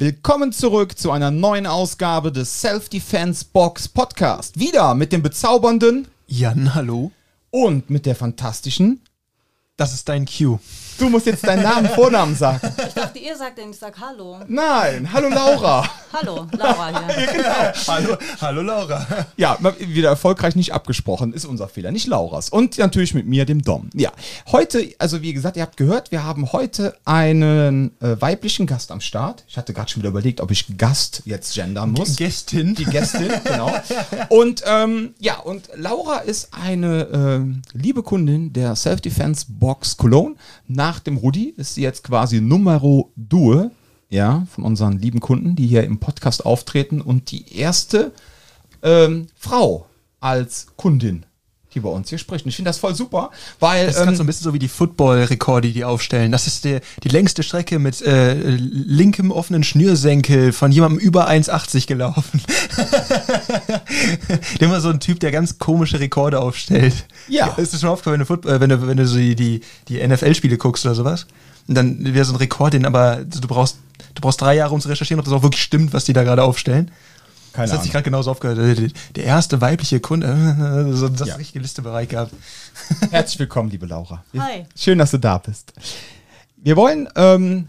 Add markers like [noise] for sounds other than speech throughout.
Willkommen zurück zu einer neuen Ausgabe des Self-Defense Box Podcast. Wieder mit dem bezaubernden Jan, hallo. und mit der fantastischen. Das ist dein Cue. Du musst jetzt deinen Namen, Vornamen sagen. Ich dachte, ihr sagt denn, ich sag Hallo. Nein, hallo Laura. Hallo, Laura hier. Hallo, hallo Laura. Ja, wieder erfolgreich nicht abgesprochen, ist unser Fehler, nicht Lauras. Und natürlich mit mir, dem Dom. Ja, heute, also wie gesagt, ihr habt gehört, wir haben heute einen äh, weiblichen Gast am Start. Ich hatte gerade schon wieder überlegt, ob ich Gast jetzt gendern muss. Gästin. Die Gästin, genau. Und ähm, ja, und Laura ist eine ähm, liebe Kundin der Self-Defense Box Cologne. Nach dem Rudi ist sie jetzt quasi Numero Due, ja, von unseren lieben Kunden, die hier im Podcast auftreten. Und die erste ähm, Frau als Kundin, die bei uns hier spricht. Und ich finde das voll super, weil Das ist ähm, so ein bisschen so wie die Football-Rekorde, die die aufstellen. Das ist der, die längste Strecke mit äh, linkem offenen Schnürsenkel von jemandem über 1,80 gelaufen. [laughs] immer so ein Typ, der ganz komische Rekorde aufstellt. Ja. Ist das schon aufgefallen, wenn du, äh, wenn du, wenn du so die, die, die NFL-Spiele guckst oder sowas? Und dann wäre so ein Rekord, den aber du brauchst, du brauchst drei Jahre, um zu recherchieren, ob das auch wirklich stimmt, was die da gerade aufstellen. Keine Das hat sich gerade genauso aufgehört. Der, erste weibliche Kunde, [laughs] so das Ja. richtige Listebereich gehabt. [laughs] Herzlich willkommen, liebe Laura. Hi. Schön, dass du da bist. Wir wollen ähm,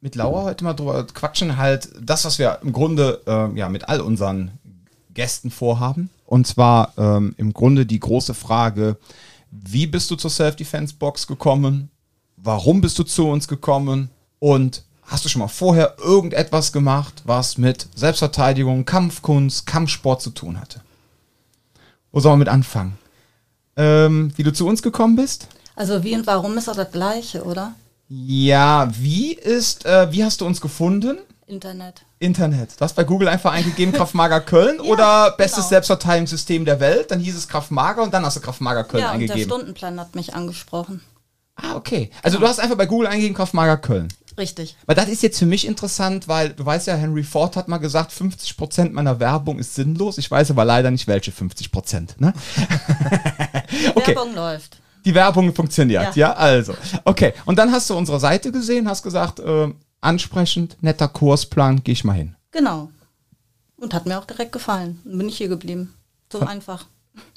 mit Laura heute mal drüber quatschen, halt das, was wir im Grunde ähm, ja mit all unseren Gästen vorhaben. Und zwar ähm, im Grunde die große Frage, wie bist du zur Self-Defense-Box gekommen? Warum bist du zu uns gekommen? Und hast du schon mal vorher irgendetwas gemacht, was mit Selbstverteidigung, Kampfkunst, Kampfsport zu tun hatte? Wo sollen wir mit anfangen? Ähm, wie du zu uns gekommen bist? Also wie und warum ist doch das gleiche, oder? Ja, wie ist, äh, wie hast du uns gefunden? Internet. Internet. Du hast bei Google einfach eingegeben Kraftmager Köln [laughs] oder bestes genau. Selbstverteidigungssystem der Welt. Dann hieß es Kraftmager und dann hast du Kraftmager Köln ja, und der eingegeben. Stundenplan hat mich angesprochen. Ah, okay. Also du hast einfach bei Google eingegeben Kraftmager Köln. Richtig. Weil das ist jetzt für mich interessant, weil du weißt ja, Henry Ford hat mal gesagt, 50% meiner Werbung ist sinnlos. Ich weiß aber leider nicht, welche 50%. Ne? [laughs] okay. Werbung läuft. Die Werbung funktioniert, ja. Ja. also. Okay, und dann hast du unsere Seite gesehen, hast gesagt, äh, ansprechend, netter Kursplan, geh ich mal hin. Genau. Und hat mir auch direkt gefallen. Dann bin ich hier geblieben. So einfach.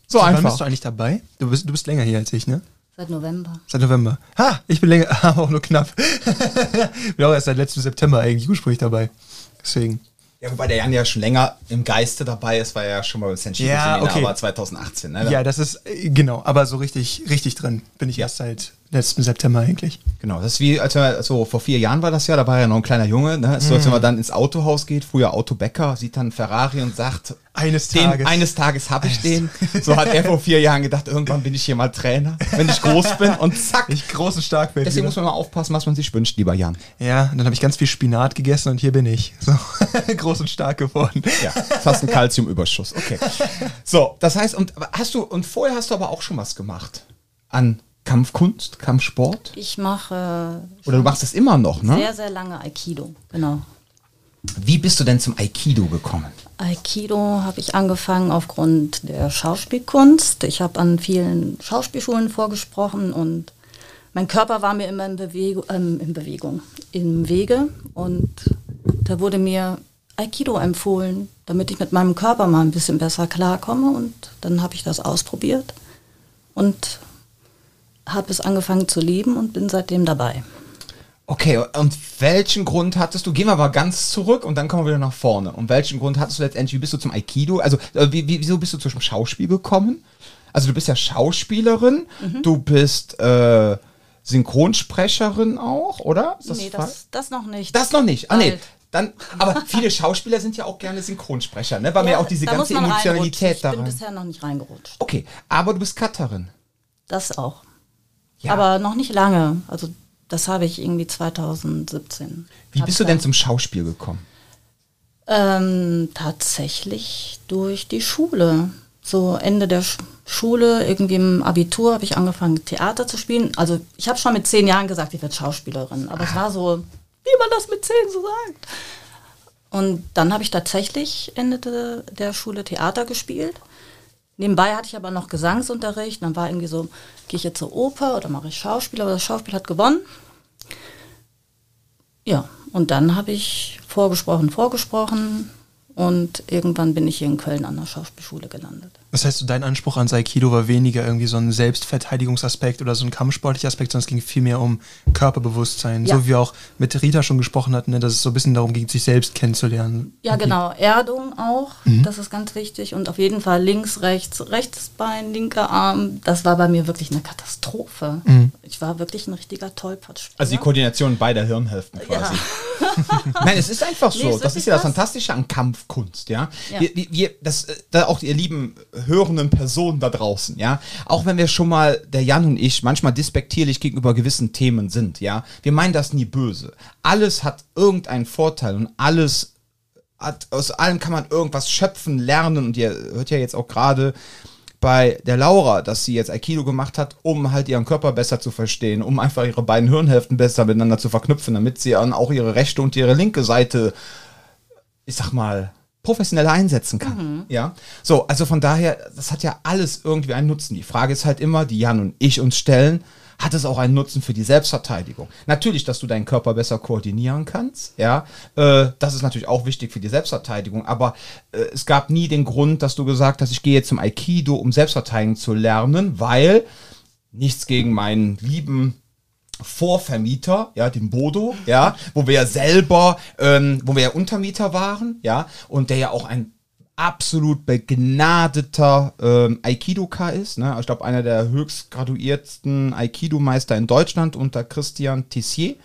So Wann einfach. bist du eigentlich dabei? Du bist, du bist länger hier als ich, ne? Seit November. Seit November. Ha, ich bin länger, aber [laughs] auch nur knapp. [laughs] bin auch erst seit letztem September eigentlich ursprünglich dabei. Deswegen. Ja, wobei der Jan ja schon länger im Geiste dabei ist, er ja schon mal beim Senchito Ja, Seminar okay. war 2018. Ne? Ja, das ist, äh, genau, aber so richtig, richtig drin bin ich erst seit letztem September eigentlich. Genau, das ist wie, als wir, also vor vier Jahren war das ja, da war ja noch ein kleiner Junge, ne? So, als wenn man dann ins Autohaus geht, früher Autobäcker, sieht dann Ferrari und sagt, Eines den, Tages. eines Tages habe ich den. [laughs] So hat er vor vier Jahren gedacht, irgendwann bin ich hier mal Trainer, wenn ich groß bin und zack. Ich groß und stark werde. Deswegen muss man mal aufpassen, was man sich wünscht, lieber Jan. Ja, und dann habe ich ganz viel Spinat gegessen und hier bin ich. So, [laughs] groß und stark geworden. Ja, jetzt hast du einen Kalziumüberschuss. Okay. [laughs] So, das heißt, und hast du, und vorher hast du aber auch schon was gemacht an Kampfkunst, Kampfsport? Ich mache Oder du machst es immer noch, ne? sehr, sehr lange Aikido. Genau. Wie bist du denn zum Aikido gekommen? Aikido habe ich angefangen aufgrund der Schauspielkunst. Ich habe an vielen Schauspielschulen vorgesprochen und mein Körper war mir immer in, Bewegung, ähm, in Bewegung, im Wege. Und da wurde mir Aikido empfohlen, damit ich mit meinem Körper mal ein bisschen besser klarkomme. Und dann habe ich das ausprobiert und habe es angefangen zu lieben und bin seitdem dabei. Okay, und welchen Grund hattest du? Gehen wir mal ganz zurück und dann kommen wir wieder nach vorne. Und welchen Grund hattest du letztendlich? Wie bist du zum Aikido? Also, äh, wie, wie, wieso bist du zum Schauspiel gekommen? Also, du bist ja Schauspielerin, du bist äh, Synchronsprecherin auch, oder? Ist nee, falsch? das, das noch nicht. Das noch nicht. Ah, nee. Dann, aber viele Schauspieler sind ja auch gerne Synchronsprecher, ne? Weil ja auch diese ganze Emotionalität da Ich bin rein. bisher noch nicht reingerutscht. Okay, aber du bist Cutterin. Das auch. Ja. Aber noch nicht lange. Also das habe ich irgendwie 2017. Wie bist du denn zum Schauspiel gekommen? Ähm, tatsächlich durch die Schule. So Ende der Sch Schule, irgendwie im Abitur, habe ich angefangen, Theater zu spielen. Also ich habe schon mit zehn Jahren gesagt, ich werde Schauspielerin. Aber es war so, wie man das mit zehn so sagt. Und dann habe ich tatsächlich Ende de, der Schule Theater gespielt. Nebenbei hatte ich aber noch Gesangsunterricht. Dann war irgendwie so, gehe ich jetzt zur Oper oder mache ich Schauspiel? Aber das Schauspiel hat gewonnen. Ja, und dann habe ich vorgesprochen, vorgesprochen. Und irgendwann bin ich hier in Köln an der Schauspielschule gelandet. Das heißt, dein Anspruch an Aikido war weniger irgendwie so ein Selbstverteidigungsaspekt oder so ein kampfsportlicher Aspekt, sondern es ging vielmehr um Körperbewusstsein. Ja. So wie wir auch mit Rita schon gesprochen hatten, ne, dass es so ein bisschen darum ging, sich selbst kennenzulernen. Ja, genau. Erdung auch. Mhm. Das ist ganz wichtig. Und auf jeden Fall links, rechts, rechtes Bein, linker Arm. Das war bei mir wirklich eine Katastrophe. Mhm. Ich war wirklich ein richtiger Tollpatsch. Also die Koordination beider Hirnhälften quasi. [laughs] Nein, es ist einfach so. Nee, ist das ist ja das. Fantastische an Kampfkunst, ja. Ja. Wir, wir- das, äh, da auch ihr lieben hörenden Personen da draußen, ja. Auch wenn wir schon mal, der Jan und ich, manchmal despektierlich gegenüber gewissen Themen sind, ja. Wir meinen das nie böse. Alles hat irgendeinen Vorteil und alles hat, aus allem kann man irgendwas schöpfen, lernen und ihr hört ja jetzt auch gerade bei der Laura, dass sie jetzt Aikido gemacht hat, um halt ihren Körper besser zu verstehen, um einfach ihre beiden Hirnhälften besser miteinander zu verknüpfen, damit sie dann auch ihre rechte und ihre linke Seite, ich sag mal, professioneller einsetzen kann. Ja. So, also von daher, das hat ja alles irgendwie einen Nutzen. Die Frage ist halt immer, die Jan und ich uns stellen, hat es auch einen Nutzen für die Selbstverteidigung? Natürlich, dass du deinen Körper besser koordinieren kannst, ja, äh, das ist natürlich auch wichtig für die Selbstverteidigung, aber äh, es gab nie den Grund, dass du gesagt hast, ich gehe jetzt zum Aikido, um Selbstverteidigung zu lernen, weil nichts gegen meinen lieben Vorvermieter, ja, den Bodo, ja, wo wir ja selber, ähm, wo wir ja Untermieter waren, ja, und der ja auch ein absolut begnadeter ähm, Aikidoka ist, ne? Ich glaube, einer der höchst graduiertsten Aikido-Meister in Deutschland unter Christian Tissier,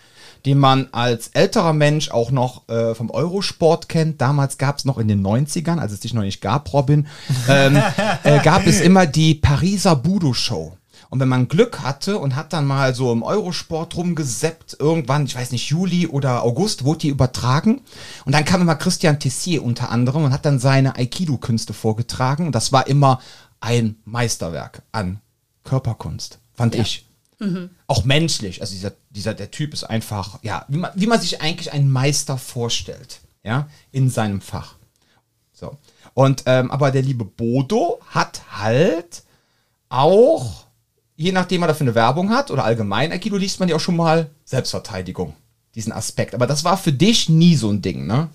den man als älterer Mensch auch noch äh, vom Eurosport kennt. Damals gab es noch in den 90ern, als es dich noch nicht gab, Robin, ähm, äh, gab es immer die Pariser Budo-Show. Und wenn man Glück hatte und hat dann mal so im Eurosport rumgeseppt, irgendwann, ich weiß nicht, Juli oder August, wurde die übertragen. Und dann kam immer Christian Tessier unter anderem und hat dann seine Aikido-Künste vorgetragen. Und das war immer ein Meisterwerk an Körperkunst, fand ich. Auch menschlich. Also dieser, dieser, der Typ ist einfach, ja, wie man, wie man sich eigentlich einen Meister vorstellt, ja, in seinem Fach. So. Und, ähm, aber der liebe Bodo hat halt auch, je nachdem, was er für eine Werbung hat oder allgemein Aikido, liest man ja auch schon mal Selbstverteidigung. Diesen Aspekt. Aber das war für dich nie so ein Ding, ne?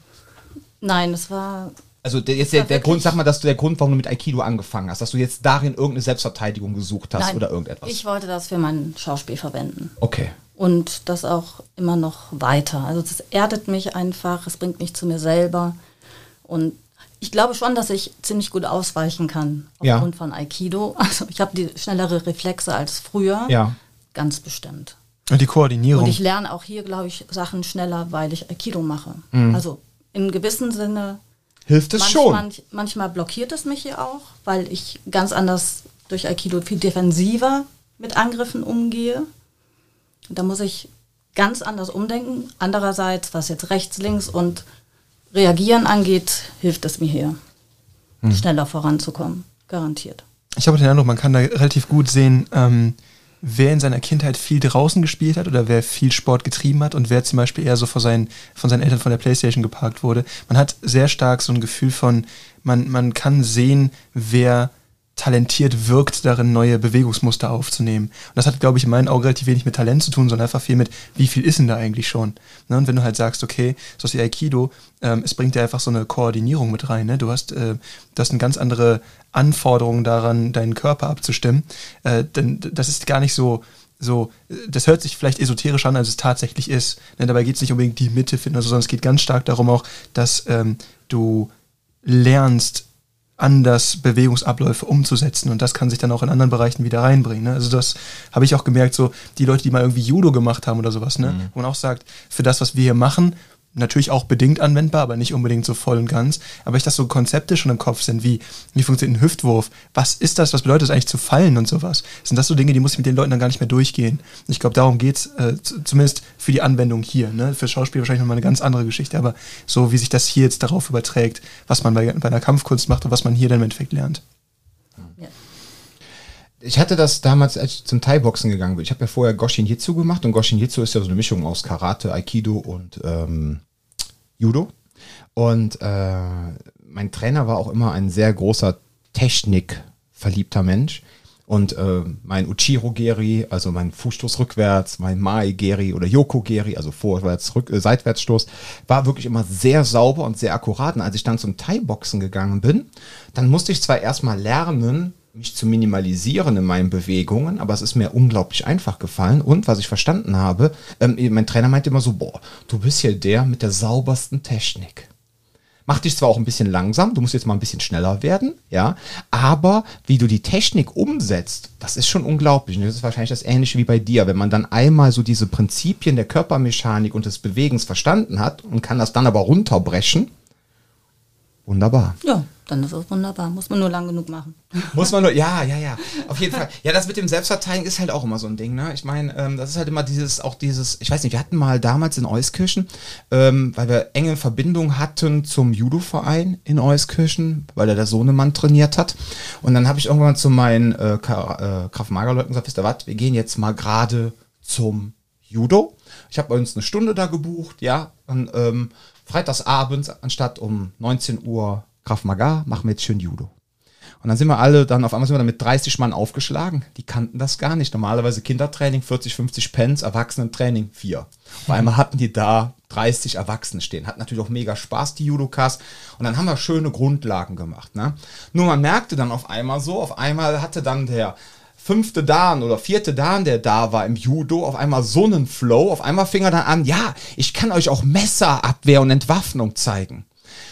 Nein, es war Also der, jetzt der, der Grund, sag mal, dass du der Grund, warum du mit Aikido angefangen hast, dass du jetzt darin irgendeine Selbstverteidigung gesucht hast Nein, oder irgendetwas. Ich wollte das für mein Schauspiel verwenden. okay. Und das auch immer noch weiter. Also das erdet mich einfach, es bringt mich zu mir selber. Und ich glaube schon, dass ich ziemlich gut ausweichen kann Ja. aufgrund von Aikido. [laughs] Also ich habe die schnellere Reflexe als früher. Ja. Ganz bestimmt. Und die Koordinierung. Und ich lerne auch hier, glaube ich, Sachen schneller, weil ich Aikido mache. Mhm. Also in gewissem Sinne Hilft es Manch- schon. manch- manchmal blockiert es mich hier auch, weil ich ganz anders durch Aikido viel defensiver mit Angriffen umgehe. Da muss ich ganz anders umdenken. Andererseits, was jetzt rechts, links und Reagieren angeht, hilft es mir hier, Hm. schneller voranzukommen. Garantiert. Ich habe den Eindruck, man kann da relativ gut sehen, ähm, wer in seiner Kindheit viel draußen gespielt hat oder wer viel Sport getrieben hat und wer zum Beispiel eher so von seinen, von seinen Eltern von der Playstation geparkt wurde. Man hat sehr stark so ein Gefühl von, man, man kann sehen, wer talentiert wirkt, darin neue Bewegungsmuster aufzunehmen. Und das hat, glaube ich, in meinen Augen relativ wenig mit Talent zu tun, sondern einfach viel mit, wie viel ist denn da eigentlich schon? Ne? Und wenn du halt sagst, okay, so wie Aikido, ähm, es bringt dir einfach so eine Koordinierung mit rein. Ne? Du hast, äh, du hast eine ganz andere Anforderung daran, deinen Körper abzustimmen. Äh, denn das ist gar nicht so, so, das hört sich vielleicht esoterisch an, als es tatsächlich ist. Ne? Dabei geht es nicht unbedingt die Mitte finden, oder so, sondern es geht ganz stark darum auch, dass ähm, du lernst, anders Bewegungsabläufe umzusetzen und das kann sich dann auch in anderen Bereichen wieder reinbringen. Ne? Also das habe ich auch gemerkt, so die Leute, die mal irgendwie Judo gemacht haben oder sowas, ne? wo man auch sagt, für das, was wir hier machen, natürlich auch bedingt anwendbar, aber nicht unbedingt so voll und ganz. Aber ich dass so Konzepte schon im Kopf sind, wie, wie funktioniert ein Hüftwurf? Was ist das? Was bedeutet es eigentlich zu fallen und sowas? Sind das so Dinge, die muss ich mit den Leuten dann gar nicht mehr durchgehen? Ich glaube, darum geht's äh, zumindest für die Anwendung hier. Ne? Für Schauspiel wahrscheinlich nochmal eine ganz andere Geschichte, aber so wie sich das hier jetzt darauf überträgt, was man bei, bei einer Kampfkunst macht und was man hier dann im Endeffekt lernt. Ich hatte das damals, als ich zum Thai-Boxen gegangen bin. Ich habe ja vorher Goshin Jitsu gemacht und Goshin Jitsu ist ja so eine Mischung aus Karate, Aikido und ähm, Judo. Und äh, mein Trainer war auch immer ein sehr großer Technik-verliebter Mensch. Und äh, mein Uchiro Geri, also mein Fußstoß rückwärts, mein Mai Geri oder Yoko Geri, also vorwärts, rück, äh, seitwärtsstoß, war wirklich immer sehr sauber und sehr akkurat. Und als ich dann zum Thai-Boxen gegangen bin, dann musste ich zwar erstmal lernen, mich zu minimalisieren in meinen Bewegungen, aber es ist mir unglaublich einfach gefallen. Und was ich verstanden habe, ähm, mein Trainer meinte immer so, boah, du bist hier der mit der saubersten Technik. Macht dich zwar auch ein bisschen langsam, du musst jetzt mal ein bisschen schneller werden, ja, aber wie du die Technik umsetzt, das ist schon unglaublich. Das ist wahrscheinlich das Ähnliche wie bei dir. Wenn man dann einmal so diese Prinzipien der Körpermechanik und des Bewegens verstanden hat und kann das dann aber runterbrechen, wunderbar. Ja, dann ist es wunderbar. Muss man nur lang genug machen. Muss man nur, ja, [laughs] ja, ja. Auf jeden Fall. Ja, das mit dem Selbstverteidigen ist halt auch immer so ein Ding, ne? Ich meine, ähm, das ist halt immer dieses, auch dieses, ich weiß nicht, wir hatten mal damals in Euskirchen, ähm, weil wir enge Verbindung hatten zum Judo-Verein in Euskirchen, weil da der Sohnemann trainiert hat. Und dann habe ich irgendwann zu meinen äh, äh, Kraft-Mager-Leuten gesagt, wisst ihr was, wir gehen jetzt mal gerade zum Judo. Ich habe uns eine Stunde da gebucht, ja, und ähm, freitagsabends anstatt um 19 Uhr Krav Maga, machen wir jetzt schön Judo. Und dann sind wir alle dann auf einmal sind wir dann mit 30 Mann aufgeschlagen. Die kannten das gar nicht. Normalerweise Kindertraining 40, 50 Pence, Erwachsenentraining 4. Auf einmal hatten die da 30 Erwachsene stehen. Hat natürlich auch mega Spaß, die Judokas. Und dann haben wir schöne Grundlagen gemacht. Ne? Nur man merkte dann auf einmal so, auf einmal hatte dann der fünfte Dan oder vierte Dan, der da war im Judo, auf einmal so einen Flow. Auf einmal fing er dann an, ja, ich kann euch auch Messerabwehr und Entwaffnung zeigen.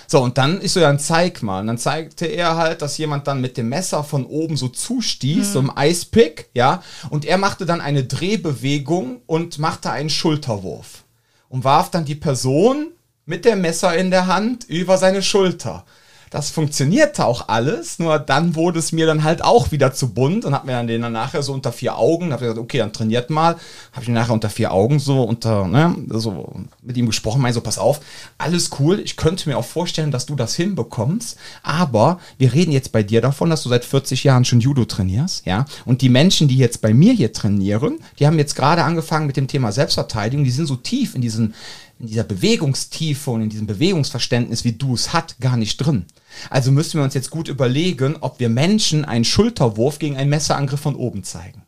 So, und dann ist so ja ein Zeig mal. Und dann zeigte er halt, dass jemand dann mit dem Messer von oben so zustieß, mhm. so im Eispick, ja. Und er machte dann eine Drehbewegung und machte einen Schulterwurf. Und warf dann die Person mit dem Messer in der Hand über seine Schulter. Das funktionierte auch alles, nur dann wurde es mir dann halt auch wieder zu bunt und hab mir dann den dann nachher so unter vier Augen, hab gesagt, okay, dann trainiert mal, habe ich mir nachher unter vier Augen so unter, ne, so mit ihm gesprochen, mein so, pass auf, alles cool, ich könnte mir auch vorstellen, dass du das hinbekommst, aber wir reden jetzt bei dir davon, dass du seit 40 Jahren schon Judo trainierst, ja, und die Menschen, die jetzt bei mir hier trainieren, die haben jetzt gerade angefangen mit dem Thema Selbstverteidigung, die sind so tief in diesen in dieser Bewegungstiefe und in diesem Bewegungsverständnis, wie du es hat, gar nicht drin. Also müssen wir uns jetzt gut überlegen, ob wir Menschen einen Schulterwurf gegen einen Messerangriff von oben zeigen.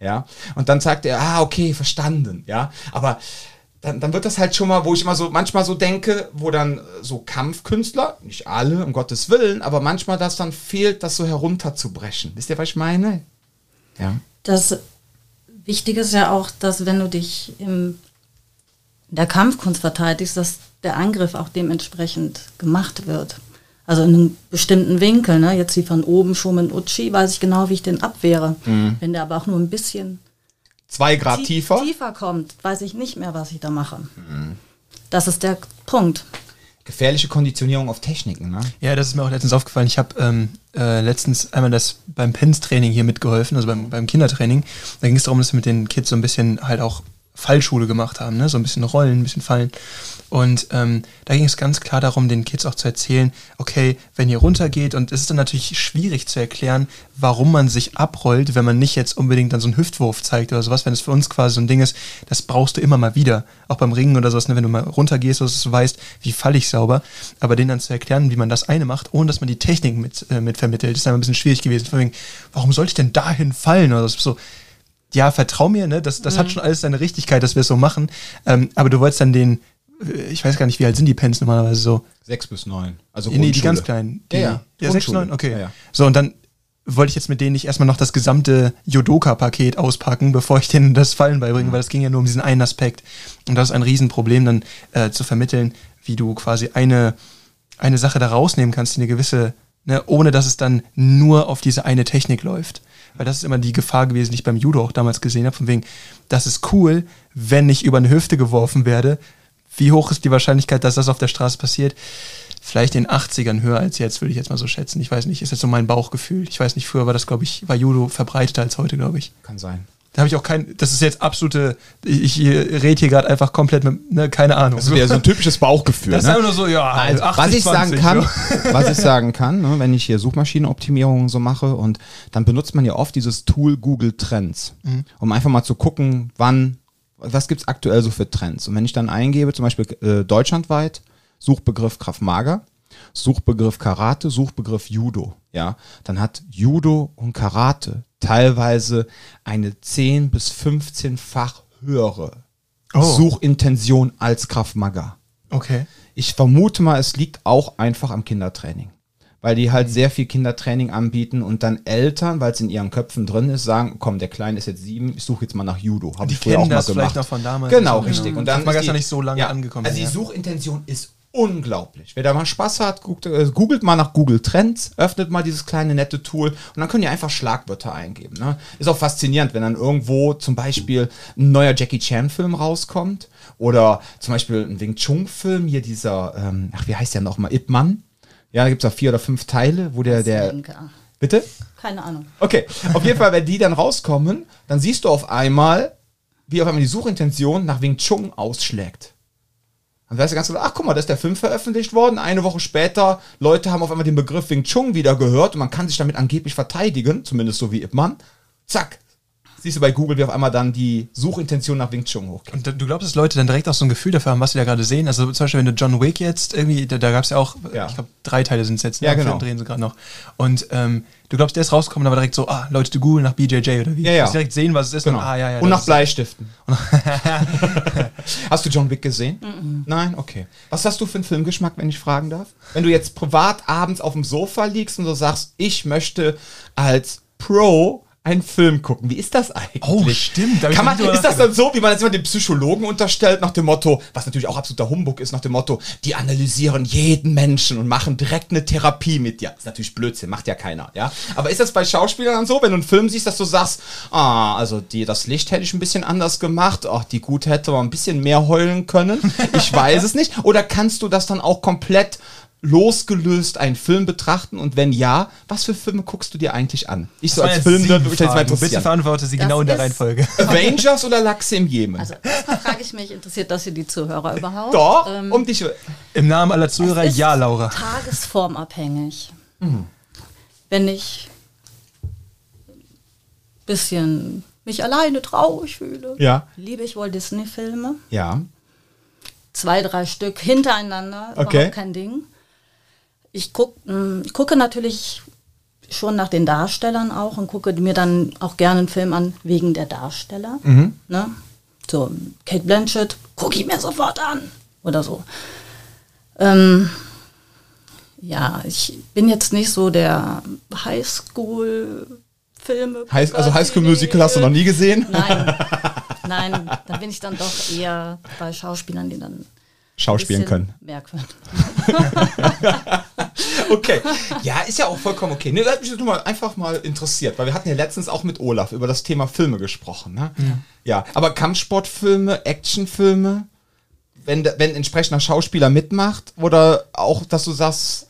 Ja, und dann sagt er, ah, okay, verstanden, ja, aber dann, dann wird das halt schon mal, wo ich immer so, manchmal so denke, wo dann so Kampfkünstler, nicht alle, um Gottes Willen, aber manchmal das dann fehlt, das so herunterzubrechen. Wisst ihr, was ich meine? Ja. Das Wichtige ist ja auch, dass wenn du dich im, in der Kampfkunst verteidigst, dass der Angriff auch dementsprechend gemacht wird. Also in einem bestimmten Winkel, ne? jetzt wie von oben Shumen Uchi, weiß ich genau, wie ich den abwehre. Mhm. Wenn der aber auch nur ein bisschen zwei Grad tie tiefer? tiefer kommt, weiß ich nicht mehr, was ich da mache. Mhm. Das ist der Punkt. Gefährliche Konditionierung auf Techniken, ne? Ja, das ist mir auch letztens aufgefallen. Ich habe ähm, äh, letztens einmal das beim Pens-Training hier mitgeholfen, also beim, beim Kindertraining. Da ging es darum, dass wir mit den Kids so ein bisschen halt auch Fallschule gemacht haben, ne? so ein bisschen Rollen, ein bisschen Fallen. Und ähm, da ging es ganz klar darum, den Kids auch zu erzählen, okay, wenn ihr runtergeht, und es ist dann natürlich schwierig zu erklären, warum man sich abrollt, wenn man nicht jetzt unbedingt dann so einen Hüftwurf zeigt oder sowas, wenn es für uns quasi so ein Ding ist, das brauchst du immer mal wieder, auch beim Ringen oder sowas, ne? wenn du mal runtergehst, dass du weißt, wie falle ich sauber, aber denen dann zu erklären, wie man das eine macht, ohne dass man die Technik mit, äh, mit vermittelt, ist dann ein bisschen schwierig gewesen. Von wegen, warum sollte ich denn dahin fallen oder so, ja, vertrau mir, ne, das, das mhm. hat schon alles seine Richtigkeit, dass wir es so machen. Ähm, aber du wolltest dann den, äh, ich weiß gar nicht, wie alt sind die Pens normalerweise so? Sechs bis neun. Also nee, die ganz kleinen. Die, ja, ja. ja sechs, neun, okay. Ja, ja. So, und dann wollte ich jetzt mit denen nicht erstmal noch das gesamte Jodoka-Paket auspacken, bevor ich denen das Fallen beibringe, mhm. weil es ging ja nur um diesen einen Aspekt. Und das ist ein Riesenproblem, dann äh, zu vermitteln, wie du quasi eine, eine Sache da rausnehmen kannst, die eine gewisse, ne, ohne dass es dann nur auf diese eine Technik läuft. Weil das ist immer die Gefahr gewesen, die ich beim Judo auch damals gesehen habe, von wegen, das ist cool, wenn ich über eine Hüfte geworfen werde. Wie hoch ist die Wahrscheinlichkeit, dass das auf der Straße passiert? Vielleicht in den 80ern höher als jetzt, würde ich jetzt mal so schätzen. Ich weiß nicht, ist jetzt so mein Bauchgefühl. Ich weiß nicht, früher war das, glaube ich, war Judo verbreiteter als heute, glaube ich. Kann sein. Da habe ich auch kein, das ist jetzt absolute, ich, ich rede hier gerade einfach komplett mit, ne, keine Ahnung. Das ist ja so ein typisches Bauchgefühl. Das ist ne? einfach nur so, ja, also, 80, was ich 20, sagen kann, was ich [laughs] sagen kann, ne, wenn ich hier Suchmaschinenoptimierungen so mache und dann benutzt man ja oft dieses Tool Google Trends, mhm. um einfach mal zu gucken, wann, was gibt's aktuell so für Trends. Und wenn ich dann eingebe, zum Beispiel äh, deutschlandweit, Suchbegriff Kraft Mager, Suchbegriff Karate, Suchbegriff Judo, ja, dann hat Judo und Karate teilweise eine 10 bis 15-fach höhere Oh. Suchintention als Krav Maga. Okay. Ich vermute mal, es liegt auch einfach am Kindertraining. Weil die Mhm. halt sehr viel Kindertraining anbieten und dann Eltern, weil es in ihren Köpfen drin ist, sagen, komm, der Kleine ist jetzt sieben, ich suche jetzt mal nach Judo. Habe Die ich früher auch kennen mal das gemacht. vielleicht noch von damals. Genau, So, richtig. genau. Und dann ist die- ja nicht so lange angekommen, Also die ja. Suchintention ist unglaublich. Wer da mal Spaß hat, guckt, äh, googelt mal nach Google Trends, öffnet mal dieses kleine nette Tool und dann könnt ihr einfach Schlagwörter eingeben. Ne? Ist auch faszinierend, wenn dann irgendwo zum Beispiel ein neuer Jackie Chan Film rauskommt oder zum Beispiel ein Wing Chun Film, hier dieser, ähm, ach wie heißt der nochmal, Ip Man. Ja, da gibt es auch vier oder fünf Teile, wo der, der, bitte? Keine Ahnung. Okay, auf jeden Fall, wenn die dann rauskommen, dann siehst du auf einmal, wie auf einmal die Suchintention nach Wing Chun ausschlägt. Dann weißt du ganz genau, ach guck mal, da ist der Film veröffentlicht worden. Eine Woche später, Leute haben auf einmal den Begriff Wing Chun wieder gehört und man kann sich damit angeblich verteidigen, zumindest so wie Ip Man. Zack. Siehst du bei Google, wie auf einmal dann die Suchintention nach Wing Chun hochgeht. Und du glaubst, dass Leute dann direkt auch so ein Gefühl dafür haben, was sie da gerade sehen? Also zum Beispiel, wenn du John Wick jetzt irgendwie, da, da gab es ja auch, Ja. ich glaube, drei Teile sind es jetzt, ne? Ja, genau. drehen sie gerade noch. Und ähm, du glaubst, der ist rausgekommen, aber direkt so, ah, Leute, du googeln nach BJJ oder wie? Ja, ja. Sie direkt sehen, was es ist Genau. und ah, ja, ja. und nach ist- Bleistiften. [laughs] hast du John Wick gesehen? Nein? Okay. Was hast du für einen Filmgeschmack, wenn ich fragen darf? Wenn du jetzt privat abends auf dem Sofa liegst und du sagst, ich möchte als Pro einen Film gucken. Wie ist das eigentlich? Oh, stimmt, da Kann man, ist das dann so, wie man jetzt immer den Psychologen unterstellt, nach dem Motto, was natürlich auch absoluter Humbug ist, nach dem Motto, die analysieren jeden Menschen und machen direkt eine Therapie mit dir. Ist natürlich Blödsinn, macht ja keiner, ja. Aber ist das bei Schauspielern dann so, wenn du einen Film siehst, dass du sagst, ah, also die, das Licht hätte ich ein bisschen anders gemacht, ach, die gut hätte man ein bisschen mehr heulen können. Ich weiß [laughs] es nicht. Oder kannst du das dann auch komplett losgelöst einen Film betrachten und wenn ja, was für Filme guckst du dir eigentlich an? Ich so Das waren als jetzt Film würde mich jetzt mal Fragen. Bitte verantworte sie Das genau in der Reihenfolge. [laughs] Avengers oder Lachse im Jemen? Also erstmal frage ich mich, interessiert das hier die Zuhörer überhaupt? Doch, Ähm, um dich. Im Namen aller Zuhörer, es ist ja, Laura. Tagesformabhängig. Wenn ich bisschen mich alleine traurig fühle, Ja. liebe ich wohl Disney-Filme. Ja. Zwei, drei Stück hintereinander, Okay. überhaupt kein Ding. Ich, guck, mh, ich gucke natürlich schon nach den Darstellern auch und gucke mir dann auch gerne einen Film an wegen der Darsteller. Ne? So, Kate Blanchett, gucke ich mir sofort an oder so. Ähm, ja, ich bin jetzt nicht so der Highschool-Filme. Also High School Musical hast du noch nie gesehen? Nein, [laughs] nein, da bin ich dann doch eher bei Schauspielern, die dann Schauspielen können. können. [laughs] Okay. Ja, ist ja auch vollkommen okay. Ne, das hat mich jetzt nur mal einfach mal interessiert, weil wir hatten ja letztens auch mit Olaf über das Thema Filme gesprochen. Ne? Ja. aber Kampfsportfilme, Actionfilme, wenn, wenn entsprechender Schauspieler mitmacht oder auch, dass du sagst,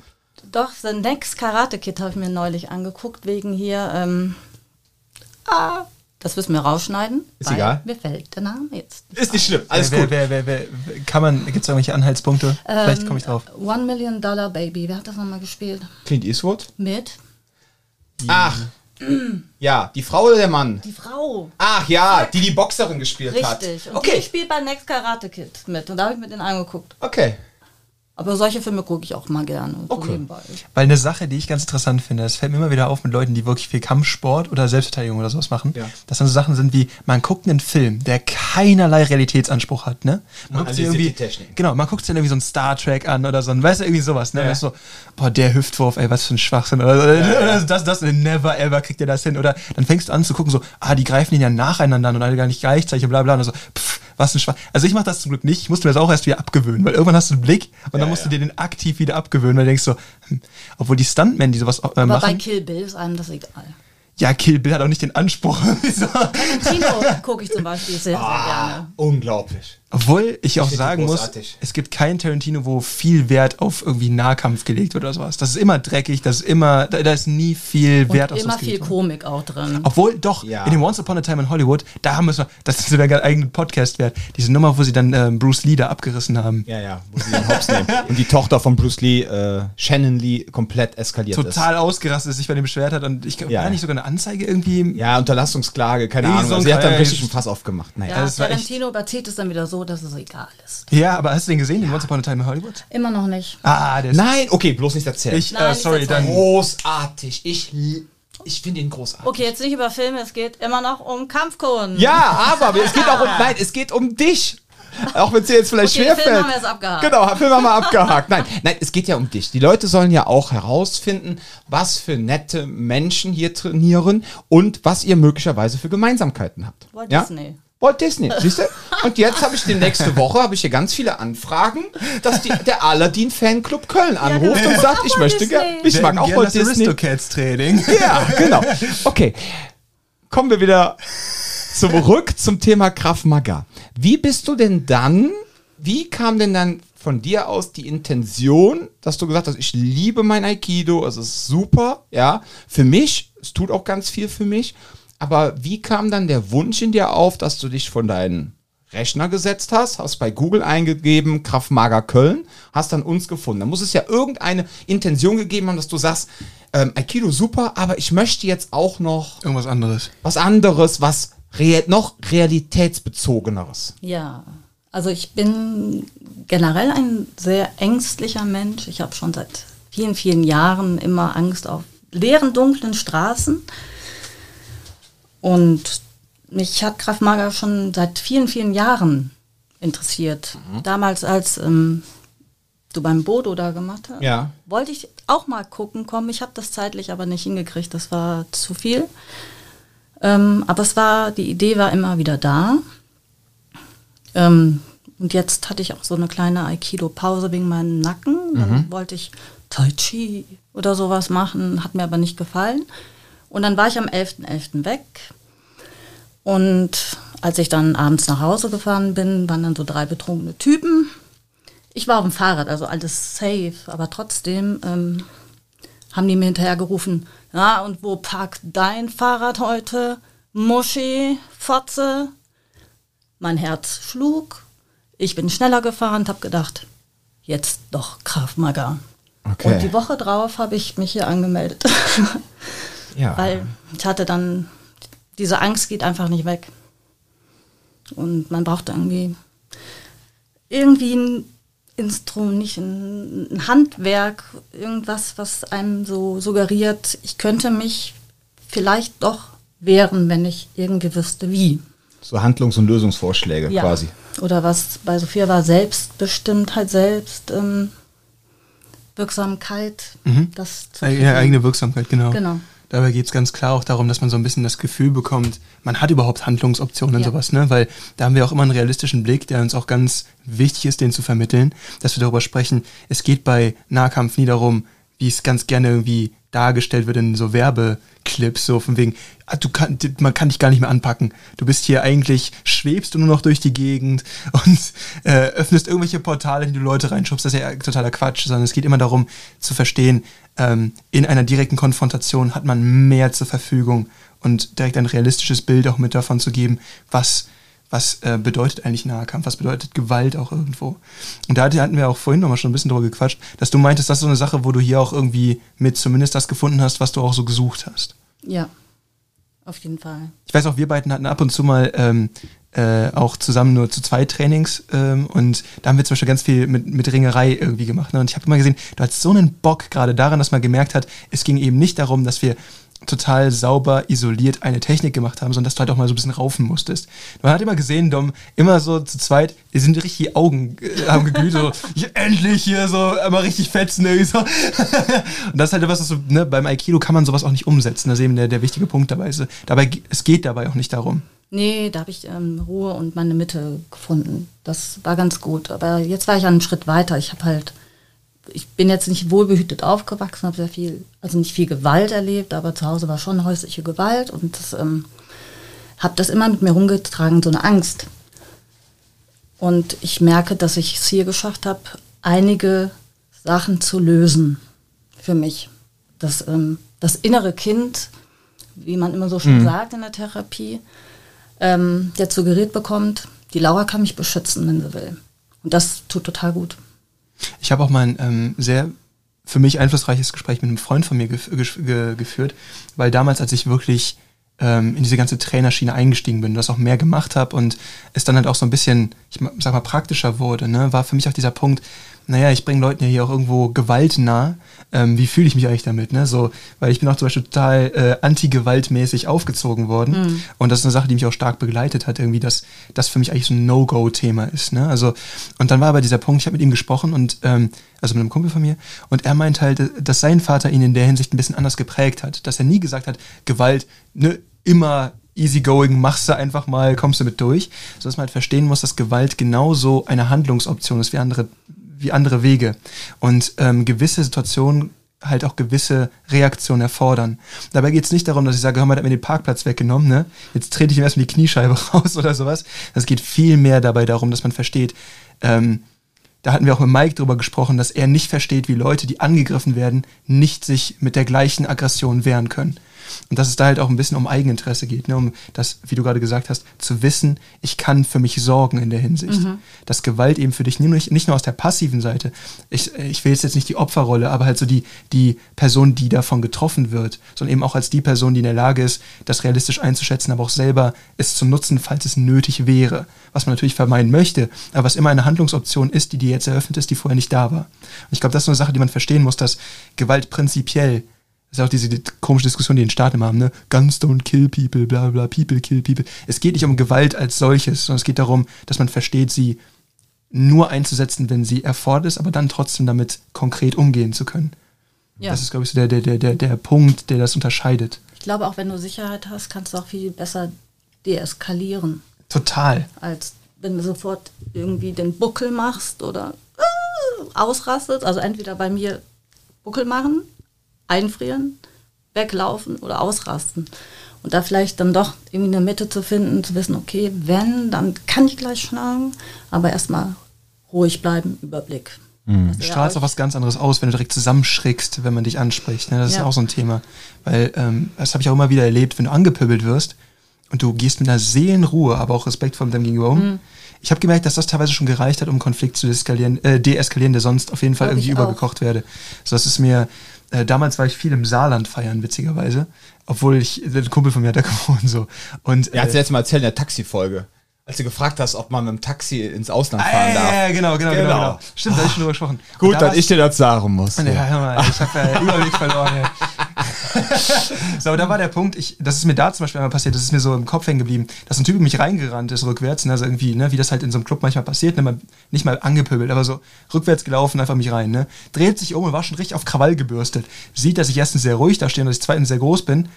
Doch, The Next Karate Kid habe ich mir neulich angeguckt, wegen hier, ähm, ah, das müssen wir rausschneiden. Ist weil egal. Mir fällt der Name jetzt. ist nicht schlimm, alles wer, gut. Wer, wer, wer, wer, kann man, gibt es irgendwelche Anhaltspunkte? Vielleicht Ähm, komme ich drauf. One Million Dollar Baby, wer hat das nochmal gespielt? Clint Eastwood? Mit? Ach, ja, die Frau oder der Mann? Die Frau. Ach ja, die die Boxerin gespielt hat. Richtig. Und Okay, die spielt bei Next Karate Kid mit. Und da habe ich mir den angeguckt. okay. Aber solche Filme gucke ich auch mal gerne. So Okay. nebenbei. Weil eine Sache, die ich ganz interessant finde, es fällt mir immer wieder auf mit Leuten, die wirklich viel Kampfsport oder Selbstverteidigung oder sowas machen, Ja. dass dann so Sachen sind wie, man guckt einen Film, der keinerlei Realitätsanspruch hat, ne? Man guckt sich analysiert die Technik. Genau, man guckt sich dann irgendwie so einen Star Trek an oder so ein, weißt du, irgendwie sowas, ne? Ja. Weißt du, so, boah, der Hüftwurf, ey, was für ein Schwachsinn. Oder, oder das, das, never ever kriegt der das hin. Oder dann fängst du an zu gucken, so, ah, die greifen ihn ja nacheinander an und alle gar nicht gleichzeitig und bla bla. Und so, pff, was ein Schwach. Also ich mache das zum Glück nicht. Ich musste mir das auch erst wieder abgewöhnen, weil irgendwann hast du einen Blick und dann Ja, musst ja. du dir den aktiv wieder abgewöhnen, weil du denkst so, hm, obwohl die Stuntmen, die sowas äh, Aber bei machen, Kill Bill ist einem das egal. ja, Kill Bill hat auch nicht den Anspruch. [laughs] so. Tino gucke ich zum Beispiel sehr, sehr Ah, gerne. unglaublich. Obwohl ich auch sagen muss, es gibt keinen Tarantino, wo viel Wert auf irgendwie Nahkampf gelegt wird oder sowas. Das ist immer dreckig, das ist immer, da, da ist nie viel Wert Und auf immer viel. Komik auch drin. Obwohl, doch, Ja. in dem Once Upon a Time in Hollywood, da haben wir es noch, das ist sogar einen eigenen Podcast wert, diese Nummer, wo sie dann ähm, Bruce Lee da abgerissen haben. Ja, ja, wo sie den Hops nehmen. Und die Tochter von Bruce Lee, äh, Shannon Lee, komplett eskaliert ist. Total ausgerastet ist, sich bei dem beschwert hat und ich glaube, Ja. war nicht sogar eine Anzeige irgendwie. Ja, unterlassungsklage, keine Ahnung. so Also sie hat dann ein richtig einen Fass aufgemacht. Naja. ja, echt- Tarantino überzieht es dann wieder so, so, dass es egal ist. Ja, aber hast du den gesehen, den Once Upon a Time in Hollywood? Immer noch nicht. Ah, der ist. Nein, okay, bloß nicht erzählen. Ich, Nein, äh, nicht sorry, erzählen. dann. großartig. Ich, ich finde ihn großartig. Okay, jetzt nicht über Filme, es geht immer noch um Kampfkunst. Ja, aber es geht auch um, nein, es geht um dich. Auch wenn es dir jetzt vielleicht Okay, schwerfällt. Film haben wir jetzt abgehakt. Genau, Film haben wir abgehakt. Nein, nein, es geht ja um dich. Die Leute sollen ja auch herausfinden, was für nette Menschen hier trainieren und was ihr möglicherweise für Gemeinsamkeiten habt. Walt ja? Disney. Walt Disney, siehst du? Und jetzt habe ich die nächste Woche habe ich hier ganz viele Anfragen, dass die, der Aladdin Fanclub Köln anruft genau. und sagt, ich möchte Disney. gerne, ich mag auch Walt das Disney. Aristocats Training. [laughs] Ja, genau. Okay. Kommen wir wieder zurück zum Thema Krav Maga. Wie bist du denn dann, wie kam denn dann von dir aus die Intention, dass du gesagt hast, ich liebe mein Aikido, es ist super, ja, für mich, es tut auch ganz viel für mich, aber wie kam dann der Wunsch in dir auf, dass du dich von deinen Rechner gesetzt hast, hast bei Google eingegeben, Krav Maga Köln, hast dann uns gefunden. Da muss es ja irgendeine Intention gegeben haben, dass du sagst, ähm, Aikido super, aber ich möchte jetzt auch noch Irgendwas anderes. was anderes, was rea noch realitätsbezogeneres. Ja, also ich bin generell ein sehr ängstlicher Mensch. Ich habe schon seit vielen, vielen Jahren immer Angst auf leeren, dunklen Straßen. Und mich hat Krav Maga schon seit vielen, vielen Jahren interessiert. Damals, als ähm, du beim Bodo da gemacht hast, Ja. wollte ich auch mal gucken kommen. Ich habe das zeitlich aber nicht hingekriegt. Das war zu viel. Ähm, aber es war, die Idee war immer wieder da. Ähm, und jetzt hatte ich auch so eine kleine Aikido-Pause wegen meinem Nacken. Dann wollte ich Tai Chi oder sowas machen, hat mir aber nicht gefallen. Und dann war ich am 11.11. weg. Und als ich dann abends nach Hause gefahren bin, waren dann so drei betrunkene Typen. Ich war auf dem Fahrrad, also alles safe, aber trotzdem ähm, haben die mir hinterher gerufen, ja, und wo parkt dein Fahrrad heute? Muschi, Fotze. Mein Herz schlug. Ich bin schneller gefahren und habe gedacht, jetzt doch Krav Maga. Okay. Und die Woche drauf habe ich mich hier angemeldet, [laughs] Ja. weil ich hatte dann, diese Angst geht einfach nicht weg. Und man braucht irgendwie irgendwie ein Instrument, nicht ein, ein Handwerk, irgendwas, was einem so suggeriert, ich könnte mich vielleicht doch wehren, wenn ich irgendwie wüsste, wie. so Handlungs- und Lösungsvorschläge Ja. quasi. Oder was bei Sophia war, Selbstbestimmtheit, Selbst, ähm, Wirksamkeit. Das zu Ja, finden. eigene Wirksamkeit, genau. Genau. Dabei geht es ganz klar auch darum, dass man so ein bisschen das Gefühl bekommt, man hat überhaupt Handlungsoptionen und Ja. sowas, ne? Weil da haben wir auch immer einen realistischen Blick, der uns auch ganz wichtig ist, den zu vermitteln, dass wir darüber sprechen. Es geht bei Nahkampf nie darum, wie es ganz gerne irgendwie dargestellt wird in so Werbeclips, so von wegen, ah, du kann, man kann dich gar nicht mehr anpacken. Du bist hier eigentlich, schwebst du nur noch durch die Gegend [laughs] und äh, öffnest irgendwelche Portale, in die du Leute reinschubst. Das ist ja totaler Quatsch, sondern es geht immer darum zu verstehen, ähm, in einer direkten Konfrontation hat man mehr zur Verfügung und direkt ein realistisches Bild auch mit davon zu geben, was was äh, bedeutet eigentlich Nahkampf, was bedeutet Gewalt auch irgendwo. Und da hatten wir auch vorhin nochmal schon ein bisschen drüber gequatscht, dass du meintest, das ist so eine Sache, wo du hier auch irgendwie mit zumindest das gefunden hast, was du auch so gesucht hast. Ja, auf jeden Fall. Ich weiß auch, wir beiden hatten ab und zu mal ähm, äh, auch zusammen nur zu zwei Trainings ähm, und da haben wir zum Beispiel ganz viel mit, mit Ringerei irgendwie gemacht. Ne? Und ich habe immer gesehen, du hattest so einen Bock gerade daran, dass man gemerkt hat, es ging eben nicht darum, dass wir total sauber isoliert eine Technik gemacht haben, sondern dass du halt auch mal so ein bisschen raufen musstest. Man hat immer gesehen, Dom, immer so zu zweit, die sind richtig die Augen äh, haben geglüht, so [laughs] ich, endlich hier so immer richtig fetzen irgendwie so. [laughs] Und das ist halt etwas, was so, ne, beim Aikido kann man sowas auch nicht umsetzen. Das ist eben der, der wichtige Punkt dabei. Ist, dabei. Es geht dabei auch nicht darum. Nee, da habe ich ähm, Ruhe und meine Mitte gefunden. Das war ganz gut. Aber jetzt war ich einen Schritt weiter. Ich habe halt, ich bin jetzt nicht wohlbehütet aufgewachsen, habe sehr viel, also nicht viel Gewalt erlebt, aber zu Hause war schon häusliche Gewalt und das, ähm, habe das immer mit mir rumgetragen, so eine Angst. Und ich merke, dass ich es hier geschafft habe, einige Sachen zu lösen für mich. Das, ähm, das innere Kind, wie man immer so schön sagt in der Therapie, ähm, der suggeriert bekommt, die Laura kann mich beschützen, wenn sie will. Und das tut total gut. Ich habe auch mal ein ähm, sehr für mich einflussreiches Gespräch mit einem Freund von mir gef ge geführt, weil damals, als ich wirklich ähm, in diese ganze Trainerschiene eingestiegen bin, das auch mehr gemacht habe und es dann halt auch so ein bisschen, ich sag mal, praktischer wurde, ne, war für mich auch dieser Punkt, naja, ich bringe Leuten ja hier auch irgendwo Gewalt nah. Ähm, wie fühle ich mich eigentlich damit? Ne? So, weil ich bin auch zum Beispiel total äh, anti-gewaltmäßig aufgezogen worden. Mhm. Und das ist eine Sache, die mich auch stark begleitet hat, irgendwie, dass das für mich eigentlich so ein No-Go-Thema ist. Ne? Also, und dann war aber dieser Punkt, ich habe mit ihm gesprochen und ähm, also mit einem Kumpel von mir, und er meint halt, dass sein Vater ihn in der Hinsicht ein bisschen anders geprägt hat. Dass er nie gesagt hat, Gewalt, ne, immer easygoing, machst du einfach mal, kommst du mit durch. So dass man halt verstehen muss, dass Gewalt genauso eine Handlungsoption ist wie andere wie andere Wege. Und ähm, gewisse Situationen halt auch gewisse Reaktionen erfordern. Dabei geht es nicht darum, dass ich sage, hör mal, der hat mir den Parkplatz weggenommen, ne? Jetzt trete ich ihm erstmal die Kniescheibe [laughs] raus oder sowas. Es geht viel mehr dabei darum, dass man versteht, ähm, da hatten wir auch mit Mike drüber gesprochen, dass er nicht versteht, wie Leute, die angegriffen werden, nicht sich mit der gleichen Aggression wehren können. Und dass es da halt auch ein bisschen um Eigeninteresse geht, ne? um das, wie du gerade gesagt hast, zu wissen, ich kann für mich sorgen in der Hinsicht. Mhm. Dass Gewalt eben für dich nicht, nicht nur aus der passiven Seite, ich, ich will jetzt nicht die Opferrolle, aber halt so die, die Person, die davon getroffen wird, sondern eben auch als die Person, die in der Lage ist, das realistisch einzuschätzen, aber auch selber es zu nutzen, falls es nötig wäre. Was man natürlich vermeiden möchte, aber was immer eine Handlungsoption ist, die dir jetzt eröffnet ist, die vorher nicht da war. Und ich glaube, das ist eine Sache, die man verstehen muss, dass Gewalt prinzipiell ist auch diese die komische Diskussion, die den Staat immer haben, ne? Guns don't kill people, bla bla, people kill people. Es geht nicht um Gewalt als solches, sondern es geht darum, dass man versteht, sie nur einzusetzen, wenn sie erfordert ist, aber dann trotzdem damit konkret umgehen zu können. Ja. Das ist, glaube ich, so der, der, der, der, der Punkt, der das unterscheidet. Ich glaube, auch wenn du Sicherheit hast, kannst du auch viel besser deeskalieren. Total. Als wenn du sofort irgendwie den Buckel machst oder äh, ausrastest. Also entweder bei mir Buckel machen einfrieren, weglaufen oder ausrasten. Und da vielleicht dann doch irgendwie eine Mitte zu finden, zu wissen, okay, wenn, dann kann ich gleich schlagen, aber erstmal ruhig bleiben, Überblick. Mhm. Du strahlst auch was ganz anderes aus, wenn du direkt zusammenschrickst, wenn man dich anspricht. Ne? Das ja. ist auch so ein Thema. Weil ähm, das habe ich auch immer wieder erlebt, wenn du angepöbelt wirst und du gehst mit einer Seelenruhe, aber auch respektvoll mit deinem Gegenüber um. Mhm. Ich habe gemerkt, dass das teilweise schon gereicht hat, um Konflikt zu deeskalieren, äh, deeskalieren, der sonst auf jeden Fall Glaub irgendwie übergekocht werde. So, das ist mir, äh, damals war ich viel im Saarland feiern, witzigerweise. Obwohl ich, ein Kumpel von mir hat da [laughs] gewohnt, so. Und, er hat es äh, jetzt mal erzählt in der Taxifolge. Als du gefragt hast, ob man mit dem Taxi ins Ausland fahren ah, darf. Ja, genau, genau, genau, genau. Stimmt, da habe ich schon drüber gesprochen. Gut, da dass ich dir das sagen muss. Ja, hör mal, ich habe ja Überblick verloren. Ja. [laughs] so, da war der Punkt, ich, das ist mir da zum Beispiel einmal passiert, das ist mir so im Kopf hängen geblieben, dass ein Typ in mich reingerannt ist rückwärts, ne, also irgendwie, ne, wie das halt in so einem Club manchmal passiert, ne, nicht mal angepöbelt, aber so rückwärts gelaufen, einfach mich rein, ne, dreht sich um und war schon richtig auf Krawall gebürstet, sieht, dass ich erstens sehr ruhig da stehe und dass ich zweitens sehr groß bin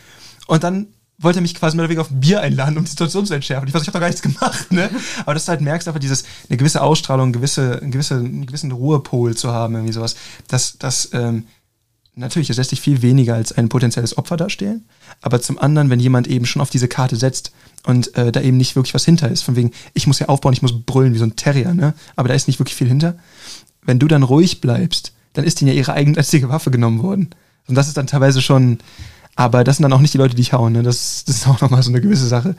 und dann wollte er mich quasi mehr oder weniger auf ein Bier einladen, um die Situation zu entschärfen. Ich weiß, ich habe doch gar nichts gemacht, ne? Aber dass du halt merkst, einfach dieses, eine gewisse Ausstrahlung, gewisse, eine gewisse, einen gewissen Ruhepol zu haben, irgendwie sowas. Das, das, ähm, natürlich, es lässt sich viel weniger als ein potenzielles Opfer darstellen. Aber zum anderen, wenn jemand eben schon auf diese Karte setzt und äh, da eben nicht wirklich was hinter ist, von wegen, ich muss ja aufbauen, ich muss brüllen wie so ein Terrier, ne? Aber da ist nicht wirklich viel hinter. Wenn du dann ruhig bleibst, dann ist ihnen ja ihre eigenartige Waffe genommen worden. Und das ist dann teilweise schon, aber das sind dann auch nicht die Leute, die ich hauen. Ne? Das, das ist auch nochmal so eine gewisse Sache.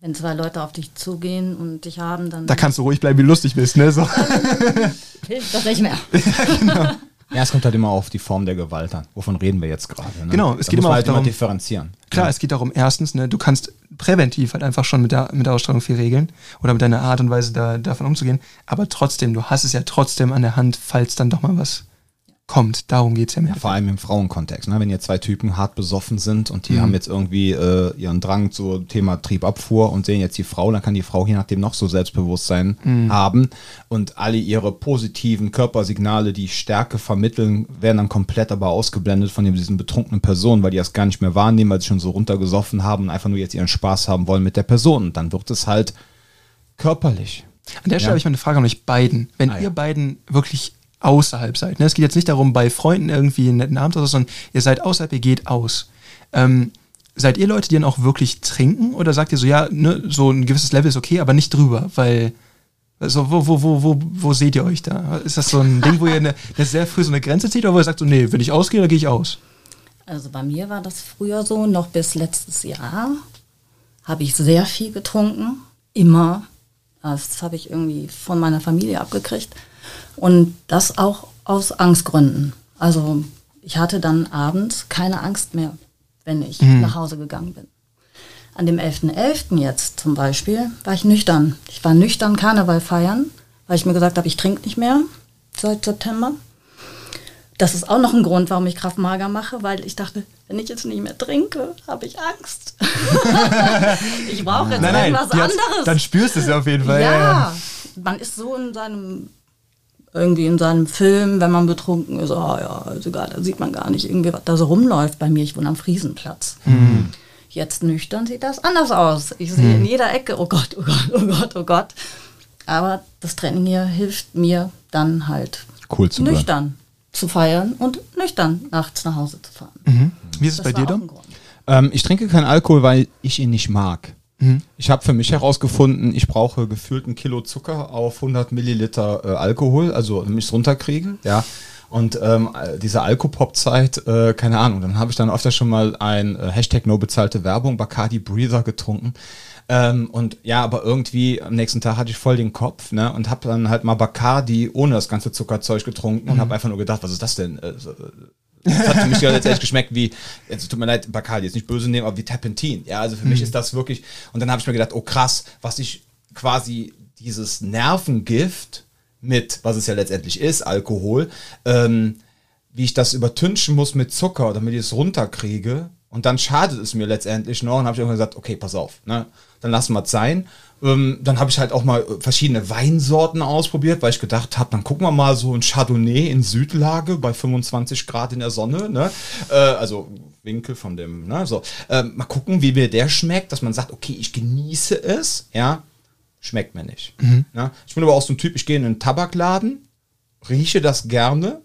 Wenn zwei Leute auf dich zugehen und dich haben, dann. Da kannst du ruhig bleiben, wie lustig bist, ne? So. [laughs] Hilft das nicht mehr. [laughs] ja, genau. Ja, es kommt halt immer auf die Form der Gewalt an. Wovon reden wir jetzt gerade? Ne? Genau, es da geht immer, halt darum, immer differenzieren. Klar, ja. es geht darum, erstens, ne, du kannst präventiv halt einfach schon mit der, mit der Ausstrahlung viel regeln oder mit deiner Art und Weise da, davon umzugehen. Aber trotzdem, du hast es ja trotzdem an der Hand, falls dann doch mal was kommt. Darum geht es ja mehr. Ja, vor allem im Frauenkontext. Ne? Wenn jetzt zwei Typen hart besoffen sind und die mhm. haben jetzt irgendwie äh, ihren Drang zu Thema Triebabfuhr und sehen jetzt die Frau, dann kann die Frau je nachdem noch so Selbstbewusstsein mhm. haben und alle ihre positiven Körpersignale, die Stärke vermitteln, werden dann komplett aber ausgeblendet von diesen betrunkenen Personen, weil die das gar nicht mehr wahrnehmen, weil sie schon so runtergesoffen haben und einfach nur jetzt ihren Spaß haben wollen mit der Person. Und dann wird es halt körperlich. An der Stelle ja. habe ich mal eine Frage an euch beiden. Wenn ah, ihr ja. beiden wirklich außerhalb seid. Ne? Es geht jetzt nicht darum, bei Freunden irgendwie einen netten Abend oder so, sondern ihr seid außerhalb, ihr geht aus. Ähm, seid ihr Leute, die dann auch wirklich trinken oder sagt ihr so, ja, ne, so ein gewisses Level ist okay, aber nicht drüber, weil also wo, wo, wo, wo, wo seht ihr euch da? Ist das so ein Ding, wo ihr eine, [laughs] eine sehr früh so eine Grenze zieht oder wo ihr sagt so, nee, wenn ich ausgehe, dann gehe ich aus? Also bei mir war das früher so, noch bis letztes Jahr habe ich sehr viel getrunken, immer. Das habe ich irgendwie von meiner Familie abgekriegt. Und das auch aus Angstgründen. Also ich hatte dann abends keine Angst mehr, wenn ich mhm. nach Hause gegangen bin. An dem 11.11. jetzt zum Beispiel war ich nüchtern. Ich war nüchtern Karneval feiern, weil ich mir gesagt habe, ich trinke nicht mehr seit September. Das ist auch noch ein Grund, warum ich Kraftmager mache, weil ich dachte, wenn ich jetzt nicht mehr trinke, habe ich Angst. [laughs] ich brauche jetzt Nein, nein, irgendwas anderes. dann spürst du es auf jeden Fall. ja, man ist so in seinem irgendwie in seinem Film, wenn man betrunken ist, oh ja, egal, da sieht man gar nicht irgendwie, was da so rumläuft bei mir. Ich wohne am Friesenplatz. Mhm. Jetzt nüchtern sieht das anders aus. Ich sehe in jeder Ecke, oh Gott, oh Gott, oh Gott, oh Gott. Aber das Training hier hilft mir dann halt Cool zu bleiben. nüchtern zu feiern und nüchtern nachts nach Hause zu fahren. Mhm. Wie ist es Das bei dir? Grund. Ähm, ich trinke keinen Alkohol, weil ich ihn nicht mag. Mhm. Ich habe für mich herausgefunden, ich brauche gefühlt ein Kilo Zucker auf 100 Milliliter äh, Alkohol, also damit ich es runterkriege, ja. Und ähm, äh, diese Alkopop-Zeit, äh, keine Ahnung, dann habe ich dann öfter schon mal ein äh, Hashtag No bezahlte Werbung, Bacardi Breather getrunken. Ähm, und ja, aber irgendwie am nächsten Tag hatte ich voll den Kopf, ne? Und habe dann halt mal Bacardi ohne das ganze Zuckerzeug getrunken und habe einfach nur gedacht, was ist das denn? Äh, so, das hat für mich ja letztendlich geschmeckt wie, jetzt tut mir leid, Bacardi, jetzt nicht böse nehmen, aber wie Terpentin. Ja, also für mich ist das wirklich, und dann habe ich mir gedacht, oh krass, was ich quasi dieses Nervengift mit, was es ja letztendlich ist, Alkohol, ähm, wie ich das übertünchen muss mit Zucker, damit ich es runterkriege. Und dann schadet es mir letztendlich noch. Und habe ich irgendwann gesagt, okay, pass auf, ne? dann lassen wir es sein. Ähm, dann habe ich halt auch mal äh, verschiedene Weinsorten ausprobiert, weil ich gedacht habe, dann gucken wir mal so ein Chardonnay in Südlage bei 25 Grad in der Sonne. Ne? Äh, also Winkel von dem, ne? so. Ähm, mal gucken, wie mir der schmeckt, dass man sagt, okay, ich genieße es, ja, schmeckt mir nicht. Ne? Ich bin aber auch so ein Typ, ich gehe in einen Tabakladen, rieche das gerne.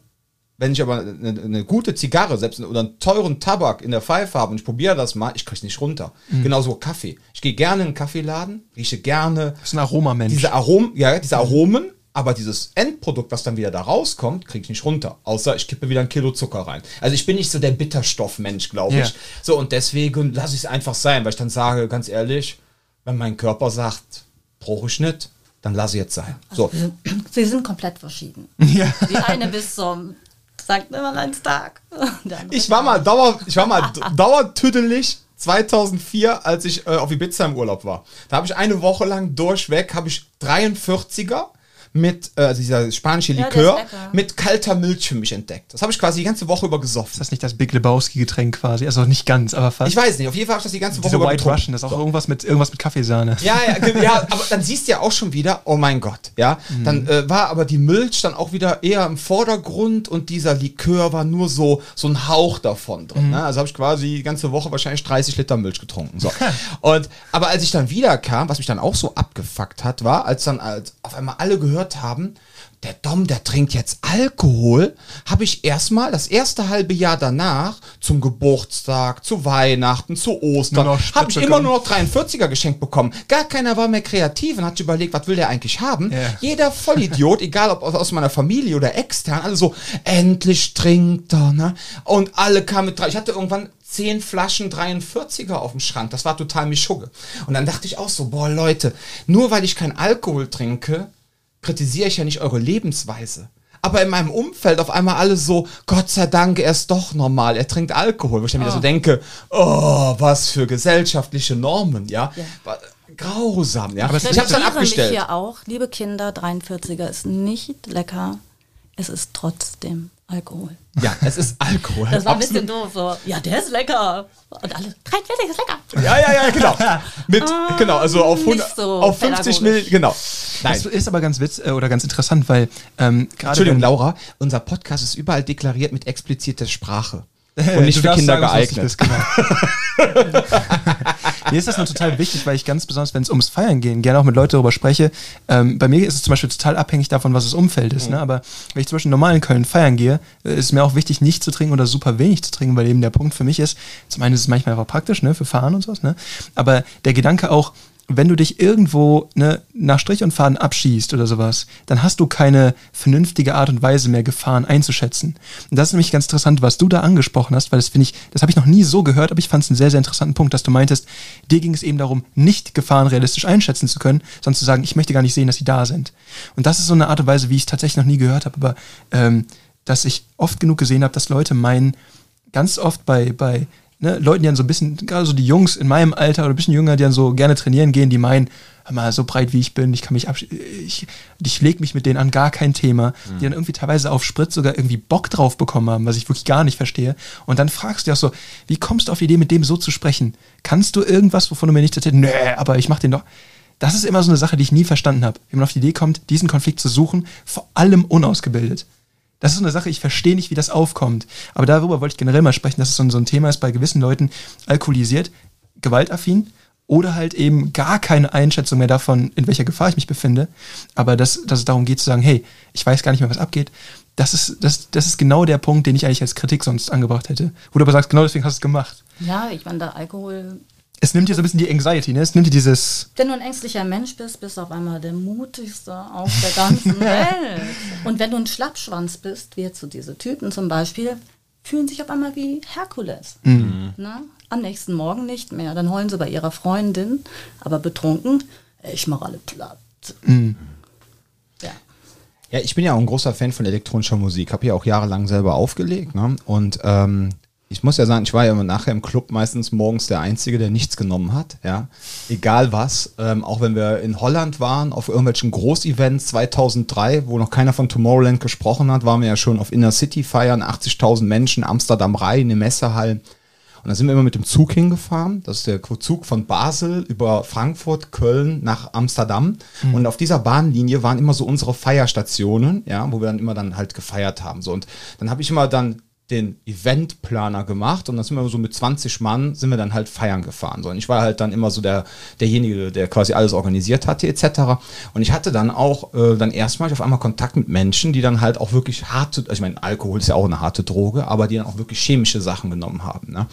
Wenn ich aber eine, eine gute Zigarre selbst oder einen teuren Tabak in der Pfeife habe und ich probiere das mal, ich kriege es nicht runter. Genauso Kaffee. Ich gehe gerne in einen Kaffeeladen, rieche gerne Das ist ein Aromamensch. diese Aromen, ja, diese Aromen, aber dieses Endprodukt, was dann wieder da rauskommt, kriege ich nicht runter. Außer ich kippe wieder ein Kilo Zucker rein. Also ich bin nicht so der Bitterstoffmensch, glaube Ja. ich. So, und deswegen lasse ich es einfach sein, weil ich dann sage, ganz ehrlich, wenn mein Körper sagt, brauche ich nicht, dann lasse ich jetzt sein. So. [clears throat] Wir sind, sie sind komplett verschieden. [laughs] ja. Die eine bis zum St. Nimmerleinstag. [laughs] Ich war mal Dauer, ich war mal [laughs] dauertüdelig 2004, als ich äh, auf Ibiza im Urlaub war. Da habe ich eine Woche lang durchweg, habe ich 43er mit, äh, also dieser spanische Ja, Likör, lecker. mit kalter Milch für mich entdeckt. Das habe ich quasi die ganze Woche über gesoffen. Ist das nicht das Big Lebowski-Getränk quasi? Also nicht ganz, aber fast. Ich weiß nicht, auf jeden Fall habe ich das die ganze Woche Diese über White getrunken. Russian, das ist auch irgendwas mit, irgendwas mit Kaffeesahne. Ja, ja, ja, [laughs] aber dann siehst du ja auch schon wieder, oh mein Gott, ja. Dann äh, war aber die Milch dann auch wieder eher im Vordergrund und dieser Likör war nur so, so ein Hauch davon drin. Ne? Also habe ich quasi die ganze Woche wahrscheinlich 30 Liter Milch getrunken. So. und, aber als ich dann wieder kam, was mich dann auch so abgefuckt hat, war, als dann als auf einmal alle gehört haben, der Dom, der trinkt jetzt Alkohol, habe ich erstmal das erste halbe Jahr danach zum Geburtstag, zu Weihnachten, zu Ostern, habe ich immer nur noch 43er geschenkt bekommen. Gar keiner war mehr kreativ und hat sich überlegt, was will der eigentlich haben. Ja. Jeder Vollidiot, [laughs] egal ob aus- aus meiner Familie oder extern, alle so, endlich trinkt er, ne? Und alle kamen mit drei. Ich hatte irgendwann zehn Flaschen 43er auf dem Schrank. Das war total Mischugge. Und dann dachte ich auch so, boah, Leute, nur weil ich keinen Alkohol trinke, kritisiere ich ja nicht eure Lebensweise. Aber in meinem Umfeld auf einmal alle so, Gott sei Dank, er ist doch normal, er trinkt Alkohol. Wo ich dann wieder so denke, oh, was für gesellschaftliche Normen, ja. Wa- Grausam, ja. Aber ich ist- habe dann abgestellt. mich hier auch, liebe Kinder, 43er ist nicht lecker. Es ist trotzdem Alkohol. Ja, es ist Alkohol. Das war ein Absolut. bisschen doof. So, ja, der ist lecker. Und alle, 43 ist lecker. Ja, ja, ja, genau. Mit, genau, also auf, nicht 100, so auf 50 Mill, genau. Nein. Das ist aber ganz witz äh, oder ganz interessant, weil ähm, gerade Entschuldigung, wenn- Laura, unser Podcast ist überall deklariert mit expliziter Sprache. [laughs] Und nicht du für Kinder sagen, geeignet. Ist, genau. [laughs] [laughs] mir ist das nur total wichtig, weil ich ganz besonders, wenn es ums Feiern geht, gerne auch mit Leuten darüber spreche. Ähm, bei mir ist es zum Beispiel total abhängig davon, was das Umfeld ist. Ne? Aber wenn ich zum Beispiel normal in Köln feiern gehe, äh, ist mir auch wichtig, nicht zu trinken oder super wenig zu trinken, weil eben der Punkt für mich ist, zum einen ist es manchmal einfach praktisch, ne, für Fahren und sowas, ne? Aber der Gedanke auch, wenn du dich irgendwo ne, nach Strich und Faden abschießt oder sowas, dann hast du keine vernünftige Art und Weise mehr, Gefahren einzuschätzen. Und das ist nämlich ganz interessant, was du da angesprochen hast, weil das finde ich, das habe ich noch nie so gehört, aber ich fand es einen sehr, sehr interessanten Punkt, dass du meintest, dir ging es eben darum, nicht Gefahren realistisch einschätzen zu können, sondern zu sagen, ich möchte gar nicht sehen, dass sie da sind. Und das ist so eine Art und Weise, wie ich es tatsächlich noch nie gehört habe, aber ähm, dass ich oft genug gesehen habe, dass Leute meinen, ganz oft bei, bei ne, Leuten, die dann so ein bisschen, gerade so die Jungs in meinem Alter oder ein bisschen jünger, die dann so gerne trainieren gehen, die meinen, mal, so breit wie ich bin, ich kann mich ich, ich leg mich mit denen an, gar kein Thema, mhm. die dann irgendwie teilweise auf Sprit sogar irgendwie Bock drauf bekommen haben, was ich wirklich gar nicht verstehe. Und dann fragst du dich auch so, wie kommst du auf die Idee, mit dem so zu sprechen? Kannst du irgendwas, wovon du mir nicht erzählst? Nee, aber ich mach den doch. Das ist immer so eine Sache, die ich nie verstanden habe. Wie man auf die Idee kommt, diesen Konflikt zu suchen, vor allem unausgebildet. Das ist so eine Sache, ich verstehe nicht, wie das aufkommt. Aber darüber wollte ich generell mal sprechen, dass es so ein, so ein Thema ist bei gewissen Leuten, alkoholisiert, gewaltaffin oder halt eben gar keine Einschätzung mehr davon, in welcher Gefahr ich mich befinde. Aber dass, dass es darum geht zu sagen, hey, ich weiß gar nicht mehr, was abgeht. Das ist, das, das ist genau der Punkt, den ich eigentlich als Kritik sonst angebracht hätte. Wo du aber sagst, genau deswegen hast du es gemacht. Ja, ich meine, der Alkohol es nimmt dir so ein bisschen die Anxiety, ne? Es nimmt dir dieses. Wenn du ein ängstlicher Mensch bist, bist du auf einmal der mutigste auf der ganzen [laughs] Welt. Und wenn du ein Schlappschwanz bist, wie jetzt so diese Typen zum Beispiel, fühlen sich auf einmal wie Herkules. Mhm. Ne? Am nächsten Morgen nicht mehr. Dann heulen sie bei ihrer Freundin, aber betrunken, ich mache alle platt. Mhm. Ja. Ja, ich bin ja auch ein großer Fan von elektronischer Musik. Habe ja auch jahrelang selber aufgelegt. Ne? Und ähm, ich muss ja sagen, ich war ja nachher im Club meistens morgens der Einzige, der nichts genommen hat, ja. Egal was. Ähm, auch wenn wir in Holland waren, auf irgendwelchen Großevents 2003, wo noch keiner von Tomorrowland gesprochen hat, waren wir ja schon auf Inner City feiern, 80.000 Menschen, Amsterdam Rhein, in Messehallen. Und da sind wir immer mit dem Zug hingefahren. Das ist der Zug von Basel über Frankfurt, Köln nach Amsterdam. Mhm. Und auf dieser Bahnlinie waren immer so unsere Feierstationen, ja, wo wir dann immer dann halt gefeiert haben. So, und dann habe ich immer dann den Eventplaner gemacht und dann sind wir so mit 20 Mann sind wir dann halt feiern gefahren. So, und ich war halt dann immer so der, derjenige, der quasi alles organisiert hatte, etc. Und ich hatte dann auch äh, dann erstmal auf einmal Kontakt mit Menschen, die dann halt auch wirklich harte, also ich meine, Alkohol ist ja auch eine harte Droge, aber die dann auch wirklich chemische Sachen genommen haben. Ne?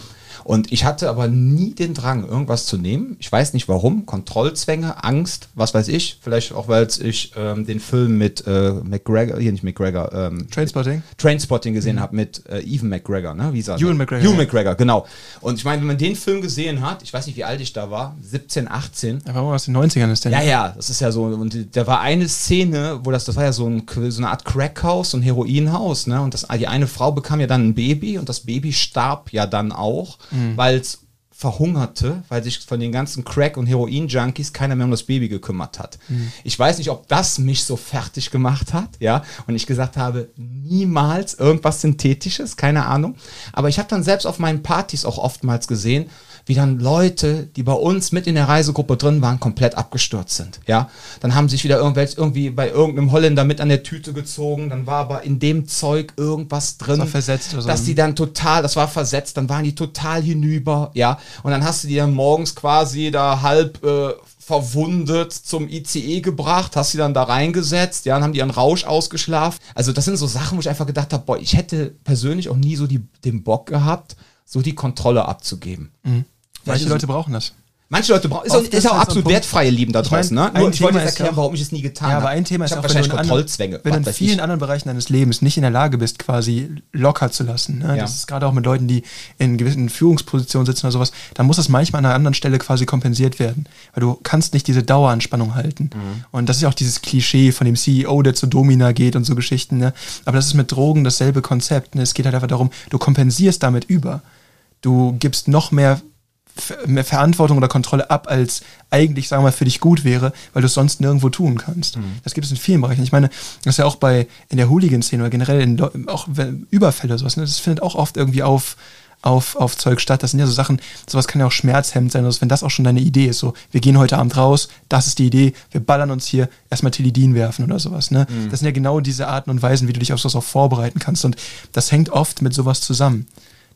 Und ich hatte aber nie den Drang, irgendwas zu nehmen. Ich weiß nicht warum. Kontrollzwänge, Angst, was weiß ich. Vielleicht auch, weil ich ähm, den Film mit äh, McGregor, hier nicht McGregor, ähm, Trainspotting. Trainspotting gesehen mhm. habe mit äh, Even McGregor, ne? Wie sagt Ewan McGregor. Ewan McGregor, genau. Und ich meine, wenn man den Film gesehen hat, ich weiß nicht, wie alt ich da war, 17, 18. Er war aus den 90ern, ist der. Ja, ja, das ist ja so. Und da war eine Szene, wo das, das war ja so, ein, so eine Art Crackhaus, so ein Heroinhaus, ne? Und das, die eine Frau bekam ja dann ein Baby und das Baby starb ja dann auch mhm. weil es verhungerte, weil sich von den ganzen Crack- und Heroin-Junkies keiner mehr um das Baby gekümmert hat. Mhm. Ich weiß nicht, ob das mich so fertig gemacht hat, ja, und ich gesagt habe, niemals irgendwas Synthetisches, keine Ahnung. Aber ich habe dann selbst auf meinen Partys auch oftmals gesehen, wie dann Leute, die bei uns mit in der Reisegruppe drin waren, komplett abgestürzt sind. Ja, dann haben sich wieder irgendwelche irgendwie bei irgendeinem Holländer mit an der Tüte gezogen, dann war aber in dem Zeug irgendwas drin, das war versetzt oder so. dass die dann total, das war versetzt, dann waren die total hinüber, ja, und dann hast du die dann morgens quasi da halb äh, verwundet zum ICE gebracht, hast sie dann da reingesetzt, ja, dann haben die ihren Rausch ausgeschlafen. Also das sind so Sachen, wo ich einfach gedacht habe, boah, ich hätte persönlich auch nie so die, den Bock gehabt, so die Kontrolle abzugeben. Mhm. Manche Leute brauchen das. Manche Leute brauchen, ist, auch, ist auch absolut so wertfreie Lieben da draußen, ne? Nur, ich wollte jetzt erklären, warum ich es nie getan habe. Ja, aber ein Thema ist auch, wenn du, anderen, wenn du in vielen ich. anderen Bereichen deines Lebens nicht in der Lage bist, quasi locker zu lassen. Ne? Ja. Das ist gerade auch mit Leuten, die in gewissen Führungspositionen sitzen oder sowas, dann muss das manchmal an einer anderen Stelle quasi kompensiert werden. Weil du kannst nicht diese Daueranspannung halten. Mhm. Und das ist ja auch dieses Klischee von dem CEO, der zu Domina geht und so Geschichten. Ne? Aber das ist mit Drogen dasselbe Konzept. Ne? Es geht halt einfach darum, du kompensierst damit über. Du gibst noch mehr mehr Verantwortung oder Kontrolle ab, als eigentlich, sagen wir mal, für dich gut wäre, weil du es sonst nirgendwo tun kannst. Mhm. Das gibt es in vielen Bereichen. Ich meine, das ist ja auch bei in der Hooligan-Szene oder generell in, auch Überfälle oder sowas. Ne? Das findet auch oft irgendwie auf, auf, auf Zeug statt. Das sind ja so Sachen, sowas kann ja auch schmerzhemmend sein, also wenn das auch schon deine Idee ist. So, wir gehen heute Abend raus, das ist die Idee, wir ballern uns hier erstmal Tilidin werfen oder sowas. Ne? Mhm. Das sind ja genau diese Arten und Weisen, wie du dich auf sowas auch vorbereiten kannst. Und das hängt oft mit sowas zusammen.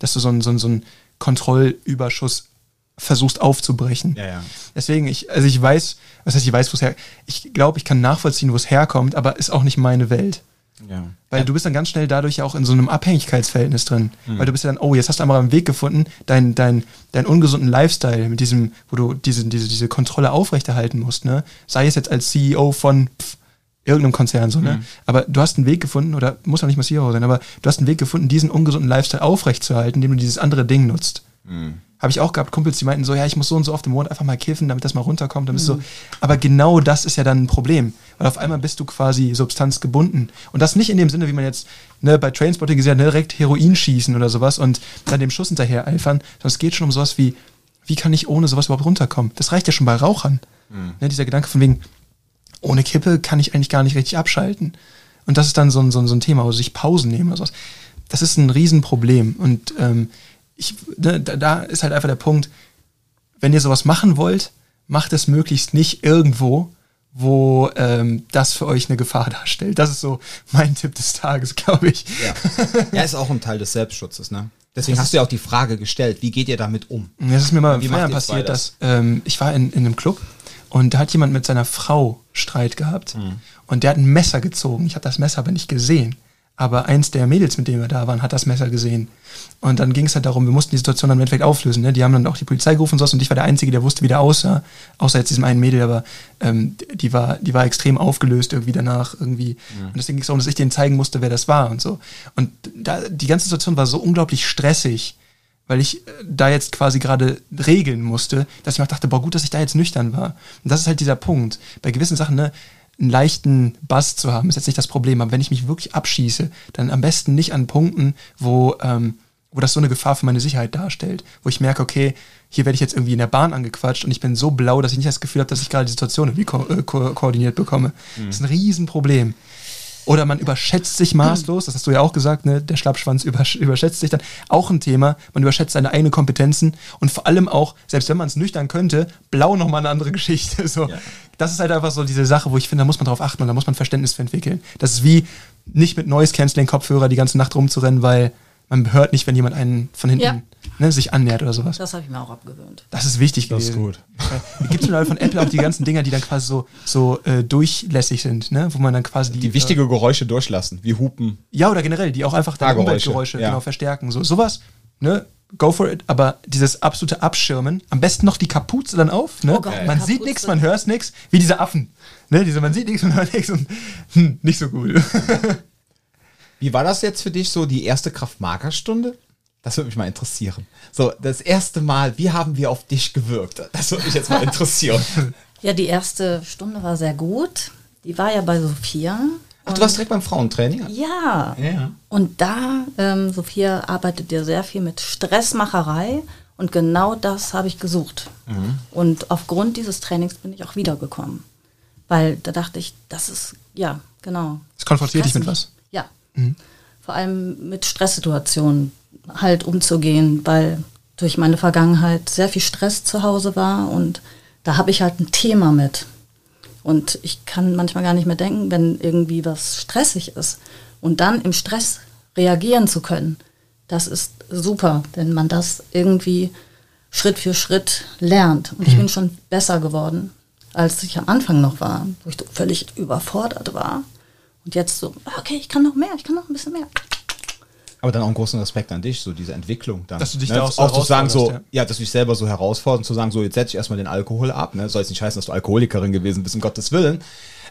Dass du so einen, so einen, so einen Kontrollüberschuss versuchst aufzubrechen. Ja, ja. Deswegen, ich, also ich weiß, was heißt, ich weiß, wo es her, ich glaube, ich kann nachvollziehen, wo es herkommt, aber ist auch nicht meine Welt. Ja. Weil ja. du bist dann ganz schnell dadurch ja auch in so einem Abhängigkeitsverhältnis drin. Mhm. Weil du bist ja dann, oh, jetzt hast du einmal einen Weg gefunden, deinen dein, dein ungesunden Lifestyle mit diesem, wo du diese, diese, diese Kontrolle aufrechterhalten musst, ne? Sei es jetzt als CEO von pff, irgendeinem Konzern, so, ne? Mhm. Aber du hast einen Weg gefunden, oder muss auch nicht mal CEO sein, aber du hast einen Weg gefunden, diesen ungesunden Lifestyle aufrechtzuerhalten, indem du dieses andere Ding nutzt. Habe ich auch gehabt, Kumpels, die meinten so, ja, ich muss so und so oft im Monat einfach mal kiffen, damit das mal runterkommt. Dann bist du so, aber genau das ist ja dann ein Problem. Weil auf einmal bist du quasi substanzgebunden. Und das nicht in dem Sinne, wie man jetzt ne, bei Trainspotting gesehen hat, ne, direkt Heroin schießen oder sowas und dann dem Schuss hinterher eifern. Sondern es geht schon um sowas wie, wie kann ich ohne sowas überhaupt runterkommen? Das reicht ja schon bei Rauchern. Ne, dieser Gedanke von wegen, ohne Kippe kann ich eigentlich gar nicht richtig abschalten. Und das ist dann so ein, so ein, so ein Thema, wo sich Pausen nehmen oder sowas. Das ist ein Riesenproblem. Und ähm, ich, ne, da, ist halt einfach der Punkt, wenn ihr sowas machen wollt, macht es möglichst nicht irgendwo, wo ähm, das für euch eine Gefahr [laughs] darstellt. Das ist so mein Tipp des Tages, [laughs] glaube ich. Ja. ja, ist auch ein Teil des Selbstschutzes, ne? Deswegen hast du ja auch die Frage gestellt, wie geht ihr damit um? Das ist mir mal macht Feiern passiert, das? dass ähm, ich war in, in einem Club und da hat jemand mit seiner Frau Streit gehabt Mhm. und der hat ein Messer gezogen. Ich habe das Messer aber nicht gesehen. Aber eins der Mädels, mit denen wir da waren, hat das Messer gesehen. Und dann ging es halt darum, wir mussten die Situation dann im Endeffekt auflösen. Ne? Die haben dann auch die Polizei gerufen und sowas und ich war der Einzige, der wusste, wie der aussah. Außer jetzt diesem einen Mädel, aber ähm, die, war, die war extrem aufgelöst irgendwie danach irgendwie. Und deswegen ging es darum, dass ich denen zeigen musste, wer das war und so. Und da, die ganze Situation war so unglaublich stressig weil ich äh, da jetzt quasi gerade regeln musste, dass ich mir dachte, boah, gut, dass ich da jetzt nüchtern war. Und das ist halt dieser Punkt. Bei gewissen Sachen, ne, einen leichten Bass zu haben, ist jetzt nicht das Problem. Aber wenn ich mich wirklich abschieße, dann am besten nicht an Punkten, wo, ähm, wo das so eine Gefahr für meine Sicherheit darstellt. Wo ich merke, okay, hier werde ich jetzt irgendwie in der Bahn angequatscht und ich bin so blau, dass ich nicht das Gefühl habe, dass ich gerade die Situation irgendwie ko äh, ko koordiniert bekomme. Das ist ein Riesenproblem. Oder man überschätzt sich maßlos, das hast du ja auch gesagt, ne? der Schlappschwanz übersch überschätzt sich dann. Auch ein Thema, man überschätzt seine eigenen Kompetenzen und vor allem auch, selbst wenn man es nüchtern könnte, blau nochmal eine andere Geschichte. So. Das ist halt einfach so diese Sache, wo ich finde, da muss man drauf achten und da muss man Verständnis für entwickeln. Das ist wie nicht mit Noise-Canceling-Kopfhörer die ganze Nacht rumzurennen, weil man hört nicht, wenn jemand einen von hinten Ja. ne, sich annähert oder sowas. Das habe ich mir auch abgewöhnt. Das ist wichtig Das ist gewesen. gut. Gibt es mittlerweile von Apple auch die ganzen Dinger, die dann quasi so, so äh, durchlässig sind, ne? wo man dann quasi die, Die wichtige Geräusche durchlassen, wie Hupen. Ja, oder generell, die auch einfach deine Fahrgeräusche, Umweltgeräusche ja. genau verstärken. So, sowas, ne? Go for it, aber dieses absolute Abschirmen, am besten noch die Kapuze dann auf, ne? Oh Gott, man Kapuze. sieht nichts, man hört nichts, wie diese Affen. Ne? Diese, man sieht nichts, man hört nichts und hm, nicht so gut. [laughs] Wie war das jetzt für dich so, die erste Kraft-Mager-Stunde? Das würde mich mal interessieren. So, das erste Mal, wie haben wir auf dich gewirkt? Das würde mich jetzt mal interessieren. [laughs] Ja, die erste Stunde war sehr gut. Die war ja bei Sophia. Ach, du warst direkt beim Frauentraining? Ja. Ja. Und da, ähm, Sophia arbeitet ja sehr viel mit Stressmacherei und genau das habe ich gesucht. Mhm. Und aufgrund dieses Trainings bin ich auch wiedergekommen. Weil da dachte ich, das ist, ja, genau. Das konfrontiert dich mit was. Ja. Vor allem mit Stresssituationen halt umzugehen, weil durch meine Vergangenheit sehr viel Stress zu Hause war und da habe ich halt ein Thema mit. Und ich kann manchmal gar nicht mehr denken, wenn irgendwie was stressig ist. Und dann im Stress reagieren zu können, das ist super, wenn man das irgendwie Schritt für Schritt lernt. Und ich bin schon besser geworden, als ich am Anfang noch war, wo ich so völlig überfordert war. Und jetzt so, okay, ich kann noch mehr, ich kann noch ein bisschen mehr. Aber dann auch einen großen Respekt an dich, so diese Entwicklung dann. Dass du dich ne? da auch so zu sagen, so, herausforderst, ja. dass du dich selber so herausforderst, zu sagen, so, jetzt setze ich erstmal den Alkohol ab, ne? Soll jetzt nicht heißen, dass du Alkoholikerin gewesen bist, um Gottes Willen.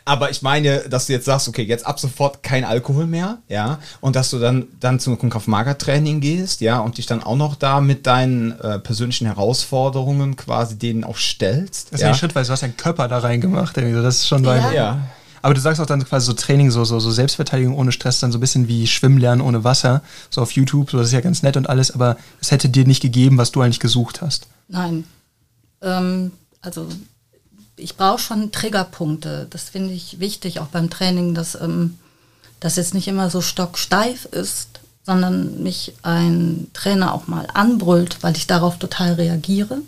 Aber ich meine, dass du jetzt sagst, okay, jetzt ab sofort kein Alkohol mehr, ja, und dass du dann, dann zum Kraft-Mager-Training gehst, ja, und dich dann auch noch da mit deinen äh, persönlichen Herausforderungen quasi denen auch stellst. Das ist ja. ja schrittweise, du hast deinen Körper da reingemacht. Irgendwie. so. Das ist schon Ja. dein, ja. Aber du sagst auch dann quasi so Training, so, so, so Selbstverteidigung ohne Stress, dann so ein bisschen wie Schwimmen lernen ohne Wasser, so auf YouTube, so das ist ja ganz nett und alles, aber es hätte dir nicht gegeben, was du eigentlich gesucht hast. Nein. Ähm, also ich brauche schon Triggerpunkte. Das finde ich wichtig, auch beim Training, dass ähm, das jetzt nicht immer so stocksteif ist, sondern mich ein Trainer auch mal anbrüllt, weil ich darauf total reagiere.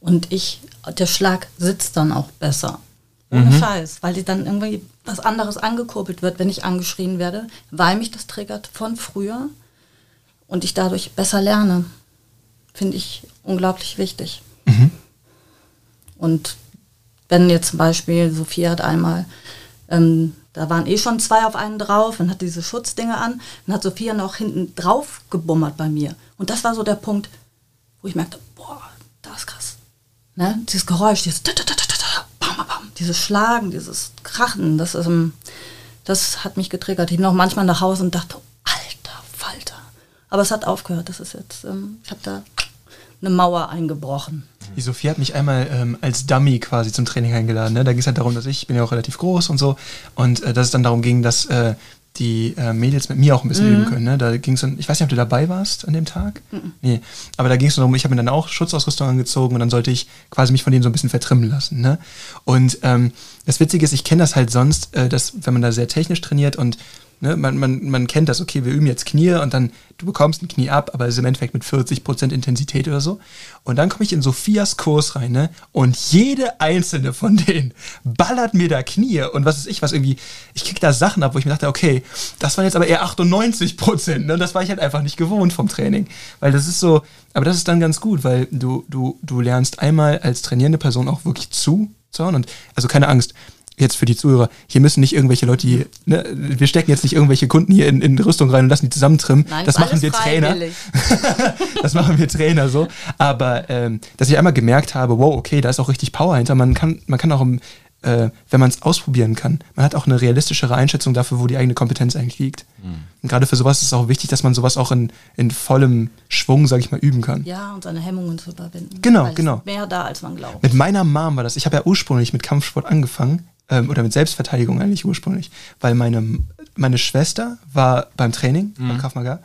Und ich, der Schlag sitzt dann auch besser. Ohne Scheiß, weil die dann irgendwie was anderes angekurbelt wird, wenn ich angeschrien werde, weil mich das triggert von früher und ich dadurch besser lerne. Finde ich unglaublich wichtig. Und wenn jetzt zum Beispiel, Sophia hat einmal, ähm, da waren eh schon zwei auf einen drauf und hat diese Schutzdinge an, dann hat Sophia noch hinten drauf gebummert bei mir. Und das war so der Punkt, wo ich merkte, boah, das ist krass. Ne? Dieses Geräusch, dieses bam, bam, dieses Schlagen, dieses Krachen, das ist, ähm, das hat mich getriggert. Ich bin auch manchmal nach Hause und dachte, alter Falter. Aber es hat aufgehört. Das ist jetzt, ähm, ich habe da eine Mauer eingebrochen. Die Sophie hat mich einmal ähm, als Dummy quasi zum Training eingeladen. Ne? Da ging es halt darum, dass ich, ich bin ja auch relativ groß und so, und äh, dass es dann darum ging, dass äh, die äh, Mädels mit mir auch ein bisschen üben können. Ne? Da ging es ich weiß nicht, ob du dabei warst an dem Tag. Nee. Aber da ging es darum, ich habe mir dann auch Schutzausrüstung angezogen und dann sollte ich quasi mich von denen so ein bisschen vertrimmen lassen. Ne? Und ähm, das Witzige ist, ich kenne das halt sonst, äh, dass wenn man da sehr technisch trainiert und ne, man, man, man kennt das, okay, wir üben jetzt Knie und dann du bekommst ein Knie ab, aber es ist im Endeffekt mit 40% Intensität oder so. Und dann komme ich in Sophias Kurs rein, ne? Und jede einzelne von denen ballert mir da Knie und was ist ich, was irgendwie, ich krieg da Sachen ab, wo ich mir dachte, okay, das waren jetzt aber eher 98%, ne? Und das war ich halt einfach nicht gewohnt vom Training. Weil das ist so, aber das ist dann ganz gut, weil du, du, du lernst einmal als trainierende Person auch wirklich zu, und also keine Angst jetzt für die Zuhörer, hier müssen nicht irgendwelche Leute, die, ne, wir stecken jetzt nicht irgendwelche Kunden hier in, in Rüstung rein und lassen die zusammentrimmen. Nein, das machen wir Trainer. [laughs] das machen wir Trainer so. Aber ähm, dass ich einmal gemerkt habe, wow, okay, da ist auch richtig Power hinter. Man kann, man kann auch, im, äh, wenn man es ausprobieren kann, man hat auch eine realistischere Einschätzung dafür, wo die eigene Kompetenz eigentlich liegt. Und gerade für sowas ist es auch wichtig, dass man sowas auch in, in vollem Schwung, sag ich mal, üben kann. Ja, und seine Hemmungen zu überwinden. Genau, genau. ist Mehr da, als man glaubt. Mit meiner Mom war das. Ich habe ja ursprünglich mit Kampfsport angefangen, ähm, oder mit Selbstverteidigung eigentlich ursprünglich, weil meine, meine Schwester war beim Training, beim Krav Maga,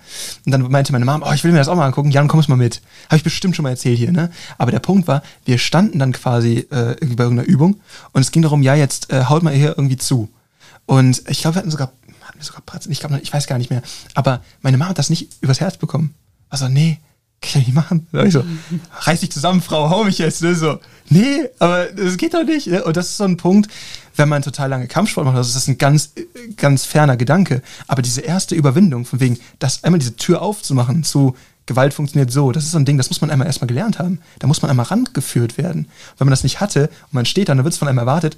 und dann meinte meine Mom, oh, ich will mir das auch mal angucken, Jan, kommst mal mit. Habe ich bestimmt schon mal erzählt hier, ne? Aber der Punkt war, wir standen dann quasi äh, irgendwie bei irgendeiner Übung und es ging darum, ja, jetzt äh, haut mal hier irgendwie zu. Und ich glaube, wir hatten sogar, hatten wir sogar Pratzen, ich glaube, ich weiß gar nicht mehr. Aber meine Mama hat das nicht übers Herz bekommen. Also, nee, kann ich nicht machen. Da ich so, reiß dich zusammen, Frau, hau mich jetzt. Ne? So, nee, aber das geht doch nicht. Ne? Und das ist so ein Punkt, wenn man total lange Kampfsport macht, das ist ein ganz, äh, ganz ferner Gedanke. Aber diese erste Überwindung, von wegen, das einmal diese Tür aufzumachen zu Gewalt funktioniert so, das ist so ein Ding, das muss man einmal erstmal gelernt haben. Da muss man einmal rangeführt werden. Wenn man das nicht hatte und man steht da, dann wird es von einem erwartet,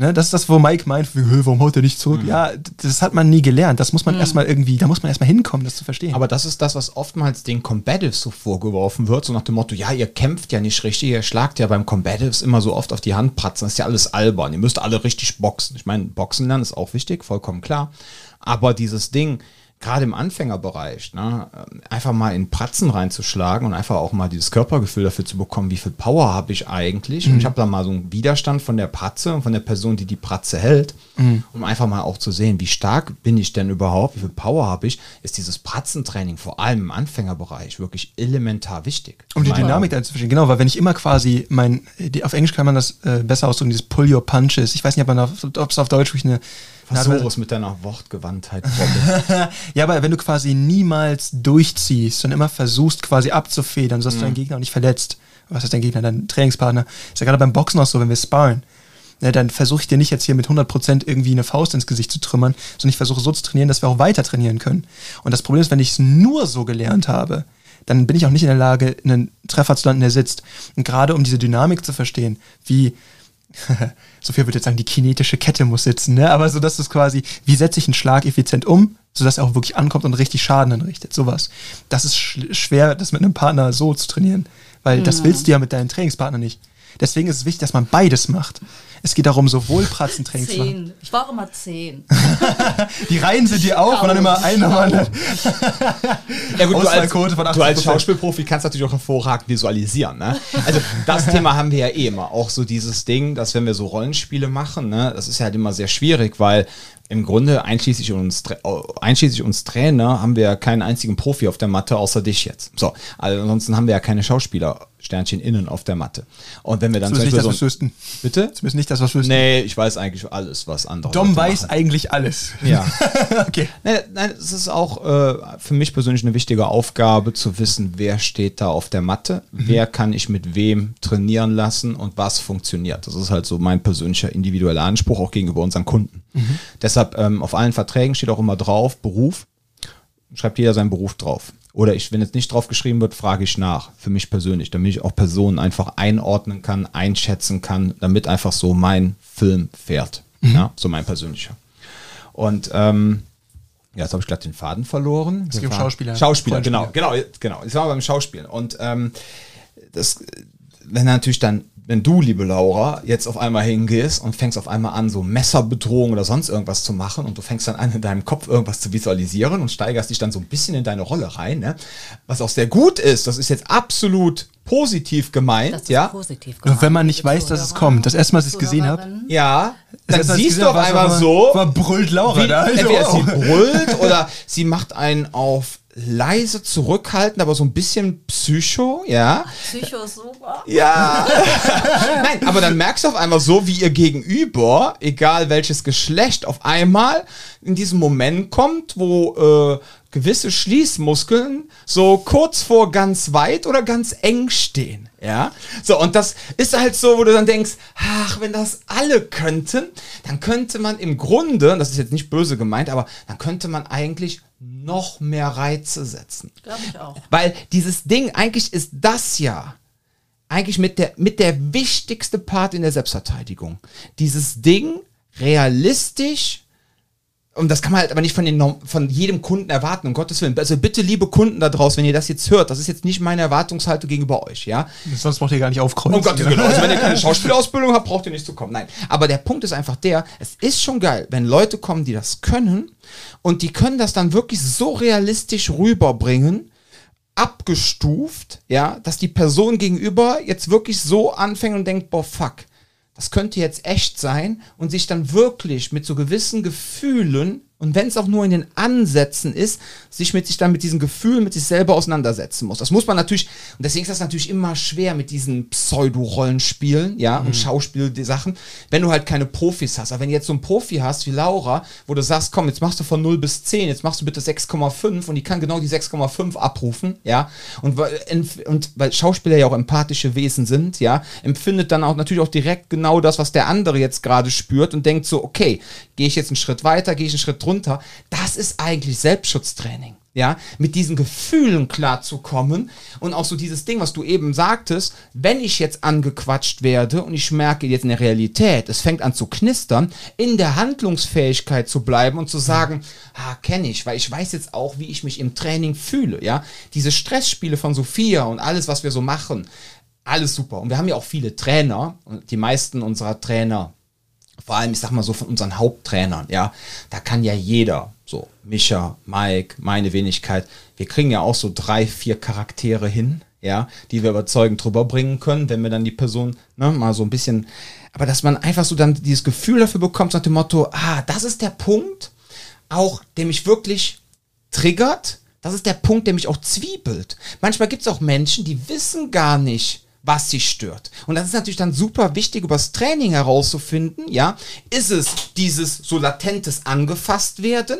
Ne, das ist das, wo Mike meint, wie, "Hö, warum haut er nicht zurück? Ja, d- das hat man nie gelernt. Das muss man erstmal irgendwie, da muss man erstmal hinkommen, das zu verstehen. Aber das ist das, was oftmals den Combatives so vorgeworfen wird, so nach dem Motto, ja, ihr kämpft ja nicht richtig, ihr schlagt ja beim Combatives immer so oft auf die Handpratzen, das ist ja alles albern, ihr müsst alle richtig boxen. Ich meine, Boxen lernen ist auch wichtig, vollkommen klar. Aber dieses Ding, gerade im Anfängerbereich, ne, einfach mal in Pratzen reinzuschlagen und einfach auch mal dieses Körpergefühl dafür zu bekommen, wie viel Power habe ich eigentlich. Und ich habe da mal so einen Widerstand von der Pratze und von der Person, die die Pratze hält, um einfach mal auch zu sehen, wie stark bin ich denn überhaupt, wie viel Power habe ich, ist dieses Pratzentraining vor allem im Anfängerbereich wirklich elementar wichtig. Um die Dynamik da zu verstehen, genau, weil wenn ich immer quasi mein, auf Englisch kann man das äh, besser ausdrücken, dieses Pull Your Punches. Ich weiß nicht, ob man auf- ob es auf Deutsch wirklich eine. Versuch es mit deiner Wortgewandtheit. [laughs] Ja, aber wenn du quasi niemals durchziehst und immer versuchst quasi abzufedern, sodass du deinen Gegner auch nicht verletzt. Was ist dein Gegner, dein Trainingspartner? Ist ja gerade beim Boxen auch so, wenn wir sparen. Ne, dann versuche ich dir nicht jetzt hier mit 100% irgendwie eine Faust ins Gesicht zu trümmern, sondern ich versuche so zu trainieren, dass wir auch weiter trainieren können. Und das Problem ist, wenn ich es nur so gelernt habe, dann bin ich auch nicht in der Lage, einen Treffer zu landen, der sitzt. Und gerade um diese Dynamik zu verstehen, wie, [laughs] Sophia würde jetzt sagen, die kinetische Kette muss sitzen, ne? aber so, dass es quasi, wie setze ich einen Schlag effizient um, sodass er auch wirklich ankommt und richtig Schaden anrichtet, sowas. Das ist sch schwer, das mit einem Partner so zu trainieren, weil das willst du ja mit deinem Trainingspartner nicht. Deswegen ist es wichtig, dass man beides macht. Es geht darum, sowohl Pratzentraining zu machen. Zehn. Ich war auch immer zehn. [laughs] Die reihen sie dir auf und dann immer einer Mann. Ja gut, du als, du als 80%. Schauspielprofi kannst natürlich auch hervorragend visualisieren. Ne? Also das [laughs] Thema haben wir ja eh immer. Auch so dieses Ding, dass wenn wir so Rollenspiele machen, ne, das ist ja halt immer sehr schwierig, weil im Grunde einschließlich uns, einschließlich uns Trainer haben wir ja keinen einzigen Profi auf der Matte, außer dich jetzt. So, also ansonsten haben wir ja keine Schauspieler, Sternchen innen auf der Matte. Und wenn wir dann Das ist nicht das, so. Bitte? Das ist nicht das, was wir wüssten. Nee, ich weiß eigentlich alles, was andere Dom Leute weiß machen. eigentlich alles. Ja. [laughs] okay. Nein, nein, es ist auch äh, für mich persönlich eine wichtige Aufgabe zu wissen, wer steht da auf der Matte, wer kann ich mit wem trainieren lassen und was funktioniert. Das ist halt so mein persönlicher individueller Anspruch auch gegenüber unseren Kunden. Deshalb ähm, auf allen Verträgen steht auch immer drauf, Beruf, schreibt jeder seinen Beruf drauf. Oder ich, wenn jetzt nicht drauf geschrieben wird, frage ich nach, für mich persönlich, damit ich auch Personen einfach einordnen kann, einschätzen kann, damit einfach so mein Film fährt. Ja, so mein persönlicher. Und ähm, ja, jetzt habe ich gerade den Faden verloren. Es geht um waren- Schauspieler. Schauspieler, genau, genau, genau. Jetzt waren wir beim Schauspiel. Und ähm, das, wenn natürlich dann wenn du, liebe Laura, jetzt auf einmal hingehst und fängst auf einmal an, so Messerbedrohung oder sonst irgendwas zu machen und du fängst dann an, in deinem Kopf irgendwas zu visualisieren und steigerst dich dann so ein bisschen in deine Rolle rein, ne? was auch sehr gut ist, das ist jetzt absolut positiv gemeint, Das ist ja. positiv Und wenn man nicht weiß, dass es kommt, das erste Mal, als ich es gesehen habe. Ja, dann siehst du auf einmal so, so, war brüllt Laura wie, da. Ich so, entweder sie brüllt oder sie macht einen auf leise zurückhaltend, aber so ein bisschen Psycho, ja. Psycho ist super. Ja. [laughs] Nein, aber dann merkst du auf einmal so, wie ihr Gegenüber, egal welches Geschlecht, auf einmal in diesen Moment kommt, wo äh, gewisse Schließmuskeln so kurz vor ganz weit oder ganz eng stehen. Ja. So, und das ist halt so, wo du dann denkst, ach, wenn das alle könnten, dann könnte man im Grunde, und das ist jetzt nicht böse gemeint, aber dann könnte man eigentlich noch mehr Reize setzen. Glaube ich auch. Weil dieses Ding, eigentlich ist das ja eigentlich mit der, mit der wichtigste Part in der Selbstverteidigung. Dieses Ding realistisch, und das kann man halt aber nicht von, den, von jedem Kunden erwarten, um Gottes Willen. Also bitte, liebe Kunden da draußen, wenn ihr das jetzt hört, das ist jetzt nicht meine Erwartungshaltung gegenüber euch, ja. Sonst braucht ihr gar nicht aufkreuzen. Um Gottes Willen. Also wenn ihr keine [laughs] Schauspielausbildung habt, braucht ihr nicht zu kommen. Nein. Aber der Punkt ist einfach der, es ist schon geil, wenn Leute kommen, die das können und die können das dann wirklich so realistisch rüberbringen, abgestuft, ja, dass die Person gegenüber jetzt wirklich so anfängt und denkt, boah, fuck, das könnte jetzt echt sein und sich dann wirklich mit so gewissen Gefühlen und wenn es auch nur in den Ansätzen ist, sich mit sich dann mit diesen Gefühlen, mit sich selber auseinandersetzen muss. Das muss man natürlich, und deswegen ist das natürlich immer schwer mit diesen Pseudo-Rollenspielen, ja, und Schauspiel, die Sachen, wenn du halt keine Profis hast. Aber wenn du jetzt so einen Profi hast wie Laura, wo du sagst, komm, jetzt machst du von 0 bis 10, jetzt machst du bitte 6,5 und die kann genau die 6,5 abrufen, ja, und weil, und weil Schauspieler ja auch empathische Wesen sind, ja, empfindet dann auch natürlich auch direkt genau das, was der andere jetzt gerade spürt und denkt so, okay, gehe ich jetzt einen Schritt weiter, gehe ich einen Schritt drunter, das ist eigentlich Selbstschutztraining. Ja, mit diesen Gefühlen klarzukommen und auch so dieses Ding, was du eben sagtest, wenn ich jetzt angequatscht werde und ich merke jetzt in der Realität, es fängt an zu knistern, in der Handlungsfähigkeit zu bleiben und zu sagen, ah, kenne ich, weil ich weiß jetzt auch, wie ich mich im Training fühle, ja. Diese Stressspiele von Sophia und alles, was wir so machen, alles super. Und wir haben ja auch viele Trainer und die meisten unserer Trainer vor allem, ich sag mal so von unseren Haupttrainern, ja, da kann ja jeder, so Micha, Mike, meine Wenigkeit, wir kriegen ja auch so drei, vier Charaktere hin, ja, die wir überzeugend drüber bringen können, wenn wir dann die Person, ne, mal so ein bisschen, aber dass man einfach so dann dieses Gefühl dafür bekommt, nach dem Motto, ah, das ist der Punkt, auch, der mich wirklich triggert, das ist der Punkt, der mich auch zwiebelt. Manchmal gibt es auch Menschen, die wissen gar nicht, was sie stört. Und das ist natürlich dann super wichtig, übers Training herauszufinden, ja. Ist es dieses so latentes angefasst werden?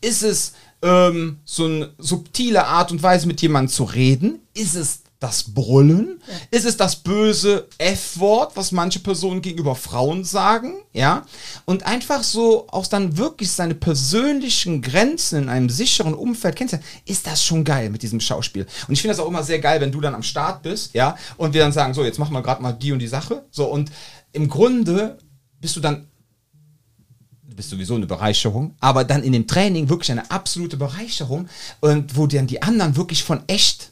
Ist es ähm, so eine subtile Art und Weise, mit jemandem zu reden? Ist es das Brüllen? Ist es das böse F-Wort, was manche Personen gegenüber Frauen sagen? Ja. Und einfach so auch dann wirklich seine persönlichen Grenzen in einem sicheren Umfeld kennst. Ist das schon geil mit diesem Schauspiel? Und ich finde das auch immer sehr geil, wenn du dann am Start bist, ja, und wir dann sagen, so, jetzt machen wir gerade mal die und die Sache. So, und im Grunde bist du dann du bist sowieso eine Bereicherung, aber dann in dem Training wirklich eine absolute Bereicherung und wo dann die anderen wirklich von echt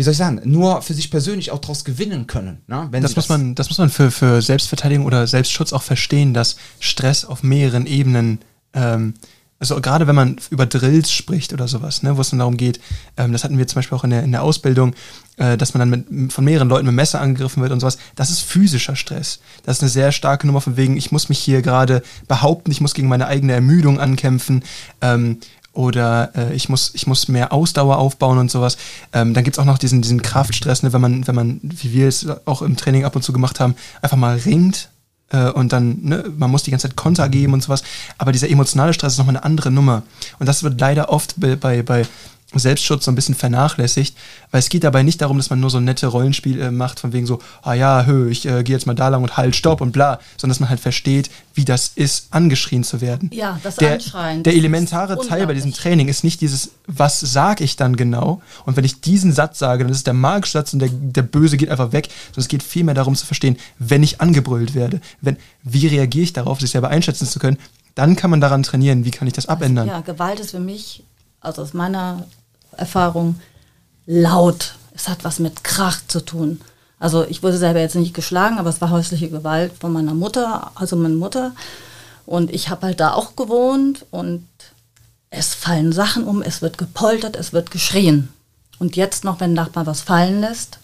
wie soll ich sagen, nur für sich persönlich auch daraus gewinnen können. Ne? Wenn Das muss man, das muss man für, für Selbstverteidigung oder Selbstschutz auch verstehen, dass Stress auf mehreren Ebenen, ähm, also gerade wenn man über Drills spricht oder sowas, ne, wo es dann darum geht, ähm, das hatten wir zum Beispiel auch in der, in der Ausbildung, äh, dass man dann mit, von mehreren Leuten mit Messer angegriffen wird und sowas, das ist physischer Stress. Das ist eine sehr starke Nummer von wegen, ich muss mich hier gerade behaupten, ich muss gegen meine eigene Ermüdung ankämpfen. Ähm, oder äh, ich, muss, ich muss mehr Ausdauer aufbauen und sowas. Ähm, dann gibt es auch noch diesen, diesen Kraftstress, ne, wenn man, wenn man, wie wir es auch im Training ab und zu gemacht haben, einfach mal ringt äh, und dann, ne, man muss die ganze Zeit Konter geben und sowas. Aber dieser emotionale Stress ist nochmal eine andere Nummer. Und das wird leider oft bei, bei, bei Selbstschutz so ein bisschen vernachlässigt, weil es geht dabei nicht darum, dass man nur so ein nette Rollenspiel äh, macht, von wegen so, ah ja, hö, ich äh, gehe jetzt mal da lang und halt, stopp und bla, sondern dass man halt versteht, wie das ist, angeschrien zu werden. Ja, das der, Anschreien, Der elementare Teil bei diesem. Training ist nicht dieses, was sage ich dann genau? Und wenn ich diesen Satz sage, dann ist es der magische Satz und der, der Böse geht einfach weg, sondern es geht vielmehr darum zu verstehen, wenn ich angebrüllt werde, wenn, wie reagiere ich darauf, sich selber einschätzen zu können, dann kann man daran trainieren, wie kann ich das abändern. Ja, Gewalt ist für mich, also aus meiner Erfahrung, laut. Es hat was mit Krach zu tun. Also ich wurde selber jetzt nicht geschlagen, aber es war häusliche Gewalt von meiner Mutter, also meine Mutter. Und ich habe halt da auch gewohnt und es fallen Sachen um, es wird gepoltert, es wird geschrien. Und jetzt noch, wenn ein Nachbar was fallen lässt,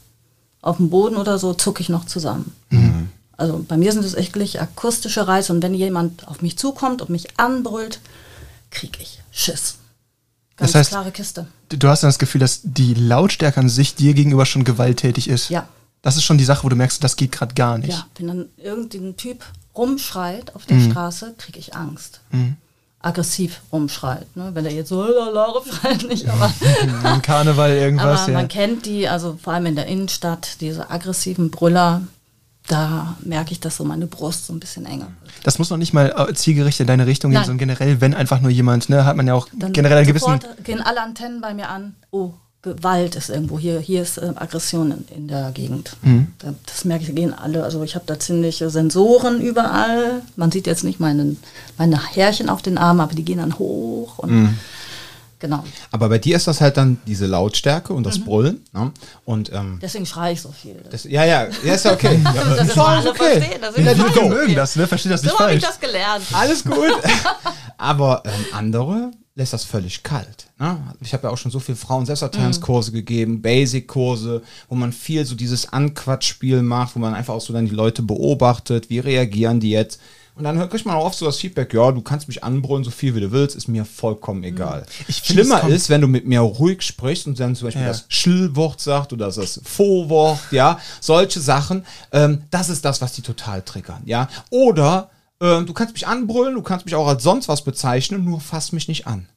auf dem Boden oder so, zucke ich noch zusammen. Mhm. Also bei mir sind es echt akustische Reize und wenn jemand auf mich zukommt und mich anbrüllt, kriege ich Schiss. Ganz das heißt, klare Kiste. Du hast dann das Gefühl, dass die Lautstärke an sich dir gegenüber schon gewalttätig ist. Ja. Das ist schon die Sache, wo du merkst, das geht gerade gar nicht. Ja, wenn dann irgendein Typ rumschreit auf der mhm. Straße, kriege ich Angst. Mhm. Aggressiv rumschreit. Ne? Wenn er jetzt so Lara schreit nicht, [laughs] aber. Im Karneval irgendwas. Aber ja. man kennt die, also vor allem in der Innenstadt, diese aggressiven Brüller, da merke ich, dass so meine Brust so ein bisschen enger wird. Das muss noch nicht mal äh, zielgerichtet in deine Richtung gehen, sondern generell, wenn einfach nur jemand, ne, hat man ja auch Dann generell einen gewissen. gehen alle Antennen bei mir an. Oh, Gewalt ist irgendwo hier, hier ist äh, Aggression in, in, der Gegend. Mhm. Da, das merke ich, gehen alle. Also ich habe da ziemliche Sensoren überall. Man sieht jetzt nicht meine, meine Härchen auf den Armen, aber die gehen dann hoch und mhm. Genau. Aber bei dir ist das halt dann diese Lautstärke und das mhm. Brüllen. Ne? Und, ähm, Deswegen schreie ich so viel. Das, ja, ja, ja, ist ja okay. [laughs] ja, das ist alles okay. Verstehen, das die mögen das, ne? Versteht das nicht so falsch. So habe ich das gelernt. Alles gut. [laughs] Aber ähm, andere lässt das völlig kalt. Ne? Ich habe ja auch schon so viele Frauen-Selbsterklärungskurse mhm. gegeben, Basic-Kurse, wo man viel so dieses Anquatschspiel macht, wo man einfach auch so dann die Leute beobachtet, wie reagieren die jetzt. Und dann kriegt man auch oft so das Feedback, ja, du kannst mich anbrüllen, so viel wie du willst, ist mir vollkommen mhm. egal. Ich Schlimmer ist, wenn du mit mir ruhig sprichst und dann zum Beispiel ja. das Schillwort sagt oder das Vorwort, ja, solche Sachen, ähm, das ist das, was die total triggern, ja. Oder ähm, du kannst mich anbrüllen, du kannst mich auch als sonst was bezeichnen, nur fass mich nicht an.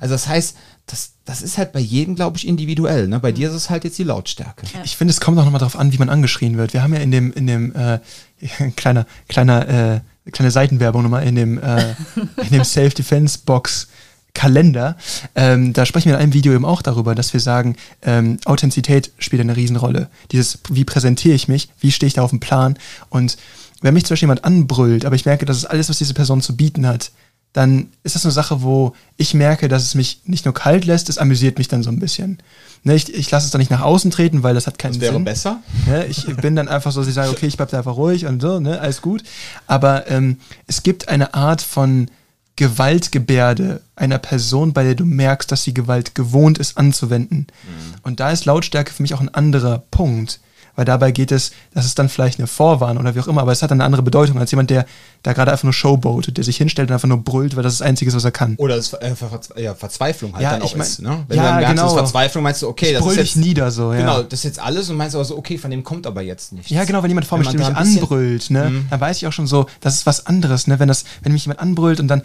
Also das heißt, das, das ist halt bei jedem, glaube ich, individuell. Ne? Bei mhm. dir ist es halt jetzt die Lautstärke. Ja. Ich finde, es kommt auch nochmal darauf an, wie man angeschrien wird. Wir haben ja in dem, in dem äh, [laughs] kleiner, kleiner äh, kleine Seitenwerbung nochmal in dem, äh, in dem Self-Defense-Box. Kalender. Ähm, da sprechen wir in einem Video eben auch darüber, dass wir sagen, ähm, Authentizität spielt eine Riesenrolle. Dieses, wie präsentiere ich mich, wie stehe ich da auf dem Plan und wenn mich zum Beispiel jemand anbrüllt, aber ich merke, das ist alles, was diese Person zu bieten hat, dann ist das eine Sache, wo ich merke, dass es mich nicht nur kalt lässt, es amüsiert mich dann so ein bisschen. Ne, ich, ich lasse es dann nicht nach außen treten, weil das hat keinen das wäre Sinn. besser. Ne, ich bin dann einfach so, dass ich sage, okay, ich bleib da einfach ruhig und so, ne, alles gut. Aber ähm, es gibt eine Art von Gewaltgebärde einer Person, bei der du merkst, dass sie Gewalt gewohnt ist anzuwenden. Mhm. Und da ist Lautstärke für mich auch ein anderer Punkt weil dabei geht es, das ist dann vielleicht eine Vorwarnung oder wie auch immer, aber es hat eine andere Bedeutung als jemand, der da gerade einfach nur Showboatet, der sich hinstellt und einfach nur brüllt, weil das ist das Einzige, was er kann. Oder das äh, ja, Verzweiflung halt ja, dann auch ich mein, ist. Ne? Wenn ja, du dann merkst, genau. Verzweiflung, meinst du, okay, ich das ist jetzt nieder so, ja. Genau, das ist jetzt alles und meinst aber so, okay, von dem kommt aber jetzt nichts. Ja, genau, wenn jemand vor mir mich anbrüllt, ne, mhm. dann weiß ich auch schon so, das ist was anderes, ne, wenn das, wenn mich jemand anbrüllt und dann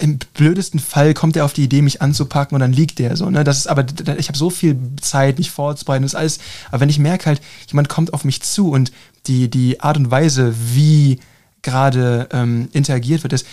im blödesten Fall kommt er auf die Idee, mich anzupacken und dann liegt der so. Ne? Das ist aber, ich habe so viel Zeit, mich vorzubereiten. Das ist alles. Aber wenn ich merke halt, jemand kommt auf mich zu und die, die Art und Weise, wie gerade ähm, interagiert wird, ist,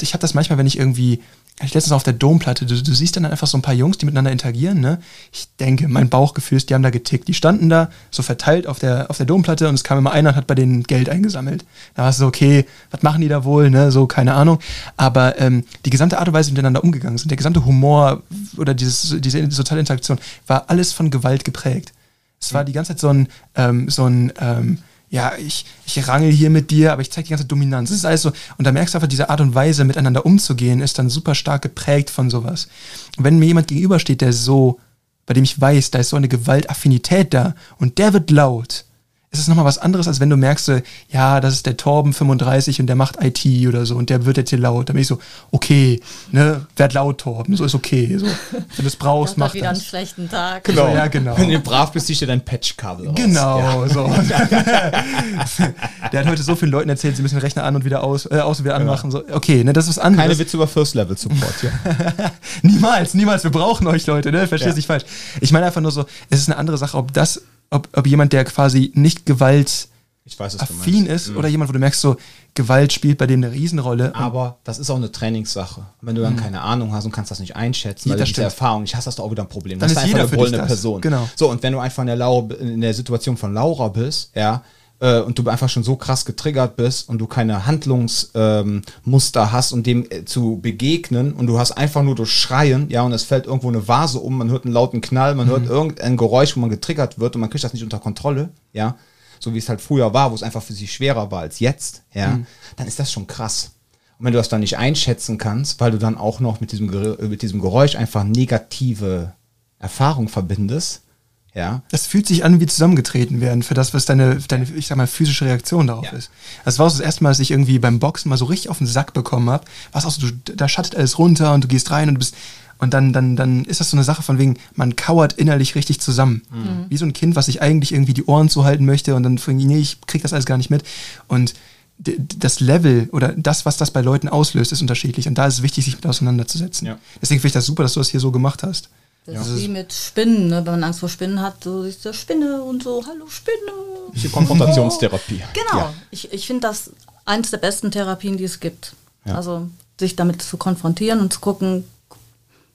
ich habe das manchmal, wenn ich irgendwie ich letztens auf der Domplatte, du, du, siehst dann einfach so ein paar Jungs, die miteinander interagieren, ne? Ich denke, mein Bauchgefühl ist, die haben da getickt. Die standen da so verteilt auf der, auf der Domplatte und es kam immer einer und hat bei denen Geld eingesammelt. Da war es so, okay, was machen die da wohl, ne? So, keine Ahnung. Aber ähm, die gesamte Art und Weise, wie miteinander umgegangen sind, der gesamte Humor oder dieses, diese soziale Interaktion, war alles von Gewalt geprägt. Es war die ganze Zeit so ein, ähm, so ein, ähm, ja, ich, ich rangel hier mit dir, aber ich zeige die ganze Dominanz. Das ist alles so, und da merkst du einfach, diese Art und Weise, miteinander umzugehen, ist dann super stark geprägt von sowas. Und wenn mir jemand gegenübersteht, der so, bei dem ich weiß, da ist so eine Gewaltaffinität da, und der wird laut, ist es nochmal was anderes, als wenn du merkst, so, ja, das ist der Torben 35 und der macht IT oder so und der wird jetzt hier laut. Da bin ich so, okay, ne, werd laut, Torben, so ist okay. So. Wenn du es [laughs] brauchst, mach wieder das. einen schlechten Tag. Genau. So, ja, genau. Wenn du brav bist, ziehst du dein Patchkabel raus. Genau, ja. so. [laughs] der hat heute so vielen Leuten erzählt, sie müssen den Rechner an und wieder aus, äh, aus und wieder genau. anmachen. So, okay, ne, das ist was anderes. Keine Witze über First Level Support, ja. [laughs] niemals, niemals. Wir brauchen euch, Leute, ne? Verstehst ja. nicht falsch. Ich meine einfach nur so, es ist eine andere Sache, ob das ob, ob jemand, der quasi nicht Gewalt weiß, affin ist mhm. oder jemand, wo du merkst, so Gewalt spielt bei dem eine Riesenrolle. Aber das ist auch eine Trainingssache. Wenn du dann mhm. keine Ahnung hast und kannst das nicht einschätzen, ja, weil du diese Erfahrung nicht hast, hast du auch wieder ein Problem. Dann das ist, ist einfach eine brüllende Person. Genau. So, und wenn du einfach in der, Laura, in der Situation von Laura bist, ja, äh, und du einfach schon so krass getriggert bist und du keine Handlungsmuster ähm, hast, um dem äh, zu begegnen und du hast einfach nur durch Schreien, ja, und es fällt irgendwo eine Vase um, man hört einen lauten Knall, man mhm. hört irgendein Geräusch, wo man getriggert wird und man kriegt das nicht unter Kontrolle, ja, so wie es halt früher war, wo es einfach für sie schwerer war als jetzt, ja, dann ist das schon krass. Und wenn du das dann nicht einschätzen kannst, weil du dann auch noch mit diesem, mit diesem Geräusch einfach negative Erfahrung verbindest, ja, Das fühlt sich an wie zusammengetreten werden für das, was deine, deine ich sag mal, physische Reaktion darauf Ja. ist. Das war auch das erste Mal, dass ich irgendwie beim Boxen mal so richtig auf den Sack bekommen habe. Was auch so, du, da schattet alles runter und du gehst rein und du bist. Und dann, dann, dann ist das so eine Sache von wegen, man kauert innerlich richtig zusammen. Wie so ein Kind, was sich eigentlich irgendwie die Ohren zuhalten möchte und dann von, nee, ich krieg das alles gar nicht mit. Und das Level oder das, was das bei Leuten auslöst, ist unterschiedlich. Und da ist es wichtig, sich mit auseinanderzusetzen. Ja. Deswegen finde ich das super, dass du das hier so gemacht hast. Das ist wie mit Spinnen, ne? wenn man Angst vor Spinnen hat, so ist der Spinne und so, hallo Spinne. die Konfrontationstherapie. [laughs] Genau. Ja. Ich, ich finde das eines der besten Therapien, die es gibt. Ja. Also sich damit zu konfrontieren und zu gucken,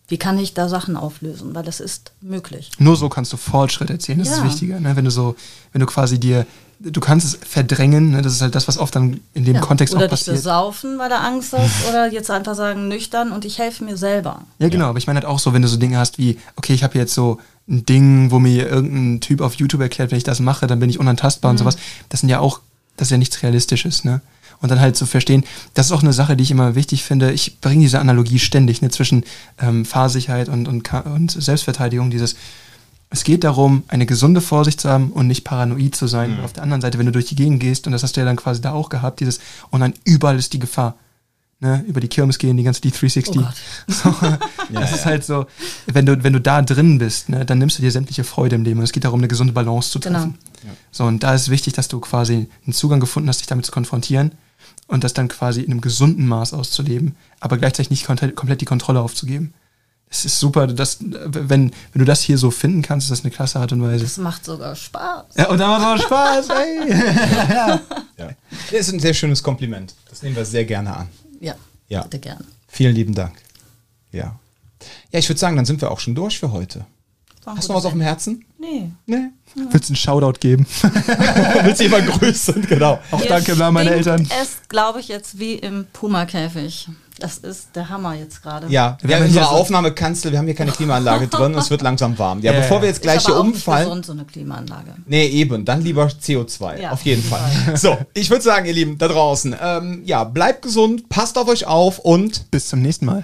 wie kann ich da Sachen auflösen, weil das ist möglich. Nur so kannst du Fortschritt erzielen, das ist Ja. wichtiger. Ne? Wenn du so, wenn du quasi dir, du kannst es verdrängen, ne? das ist halt das, was oft dann in dem Ja. Kontext oder auch dich passiert. besaufen, weil du Angst hast, oder jetzt einfach sagen, nüchtern und ich helfe mir selber. Ja, genau, aber ich meine halt auch so, wenn du so Dinge hast wie, okay, ich habe jetzt so ein Ding, wo mir irgendein Typ auf YouTube erklärt, wenn ich das mache, dann bin ich unantastbar Mhm. und sowas. Das sind ja auch, das ist ja nichts Realistisches, ne? Und dann halt zu verstehen, das ist auch eine Sache, die ich immer wichtig finde. Ich bringe diese Analogie ständig ne, zwischen ähm, Fahrsicherheit und, und, und Selbstverteidigung. Dieses, es geht darum, eine gesunde Vorsicht zu haben und nicht paranoid zu sein. Auf der anderen Seite, wenn du durch die Gegend gehst, und das hast du ja dann quasi da auch gehabt, dieses, und dann überall ist die Gefahr. Ne, über die Kirmes gehen, die ganze die 360. Oh Gott. [laughs] So, [laughs] das ist halt so, wenn du, wenn du da drin bist, ne, dann nimmst du dir sämtliche Freude im Leben. Und es geht darum, eine gesunde Balance zu treffen. Genau. So, und da ist wichtig, dass du quasi einen Zugang gefunden hast, dich damit zu konfrontieren und das dann quasi in einem gesunden Maß auszuleben, aber gleichzeitig nicht komplett die Kontrolle aufzugeben. Es ist super, dass, wenn, wenn du das hier so finden kannst, ist das eine klasse Art und Weise. Das macht sogar Spaß. Ja, und da macht auch Spaß, ey. [laughs] Ja. Das ist ein sehr schönes Kompliment. Das nehmen wir sehr gerne an. Ja, Ja. bitte gern. Vielen lieben Dank. Ja. Ja, ich würde sagen, dann sind wir auch schon durch für heute. Hast du noch was auf dem Herzen? Nee. Nee. Willst du einen Shoutout geben? [laughs] Willst du jemand grüßen? Genau. Auch Hier danke meiner stinkt Eltern. Es glaube ich jetzt wie im Puma-Käfig. Das ist der Hammer jetzt gerade. Ja, wir Wir haben unsere hier so- Aufnahmekanzel, wir haben hier keine Klimaanlage drin, es wird langsam warm. Ja, Ja, bevor wir jetzt gleich ist hier aber auch nicht umfallen. gesund, so eine Klimaanlage. Nee, eben, dann lieber CO2, Ja, auf jeden Fall. [laughs] jeden So, ich würde sagen, ihr Lieben, da draußen, ähm, ja, bleibt gesund, passt auf euch auf und Bis zum nächsten Mal.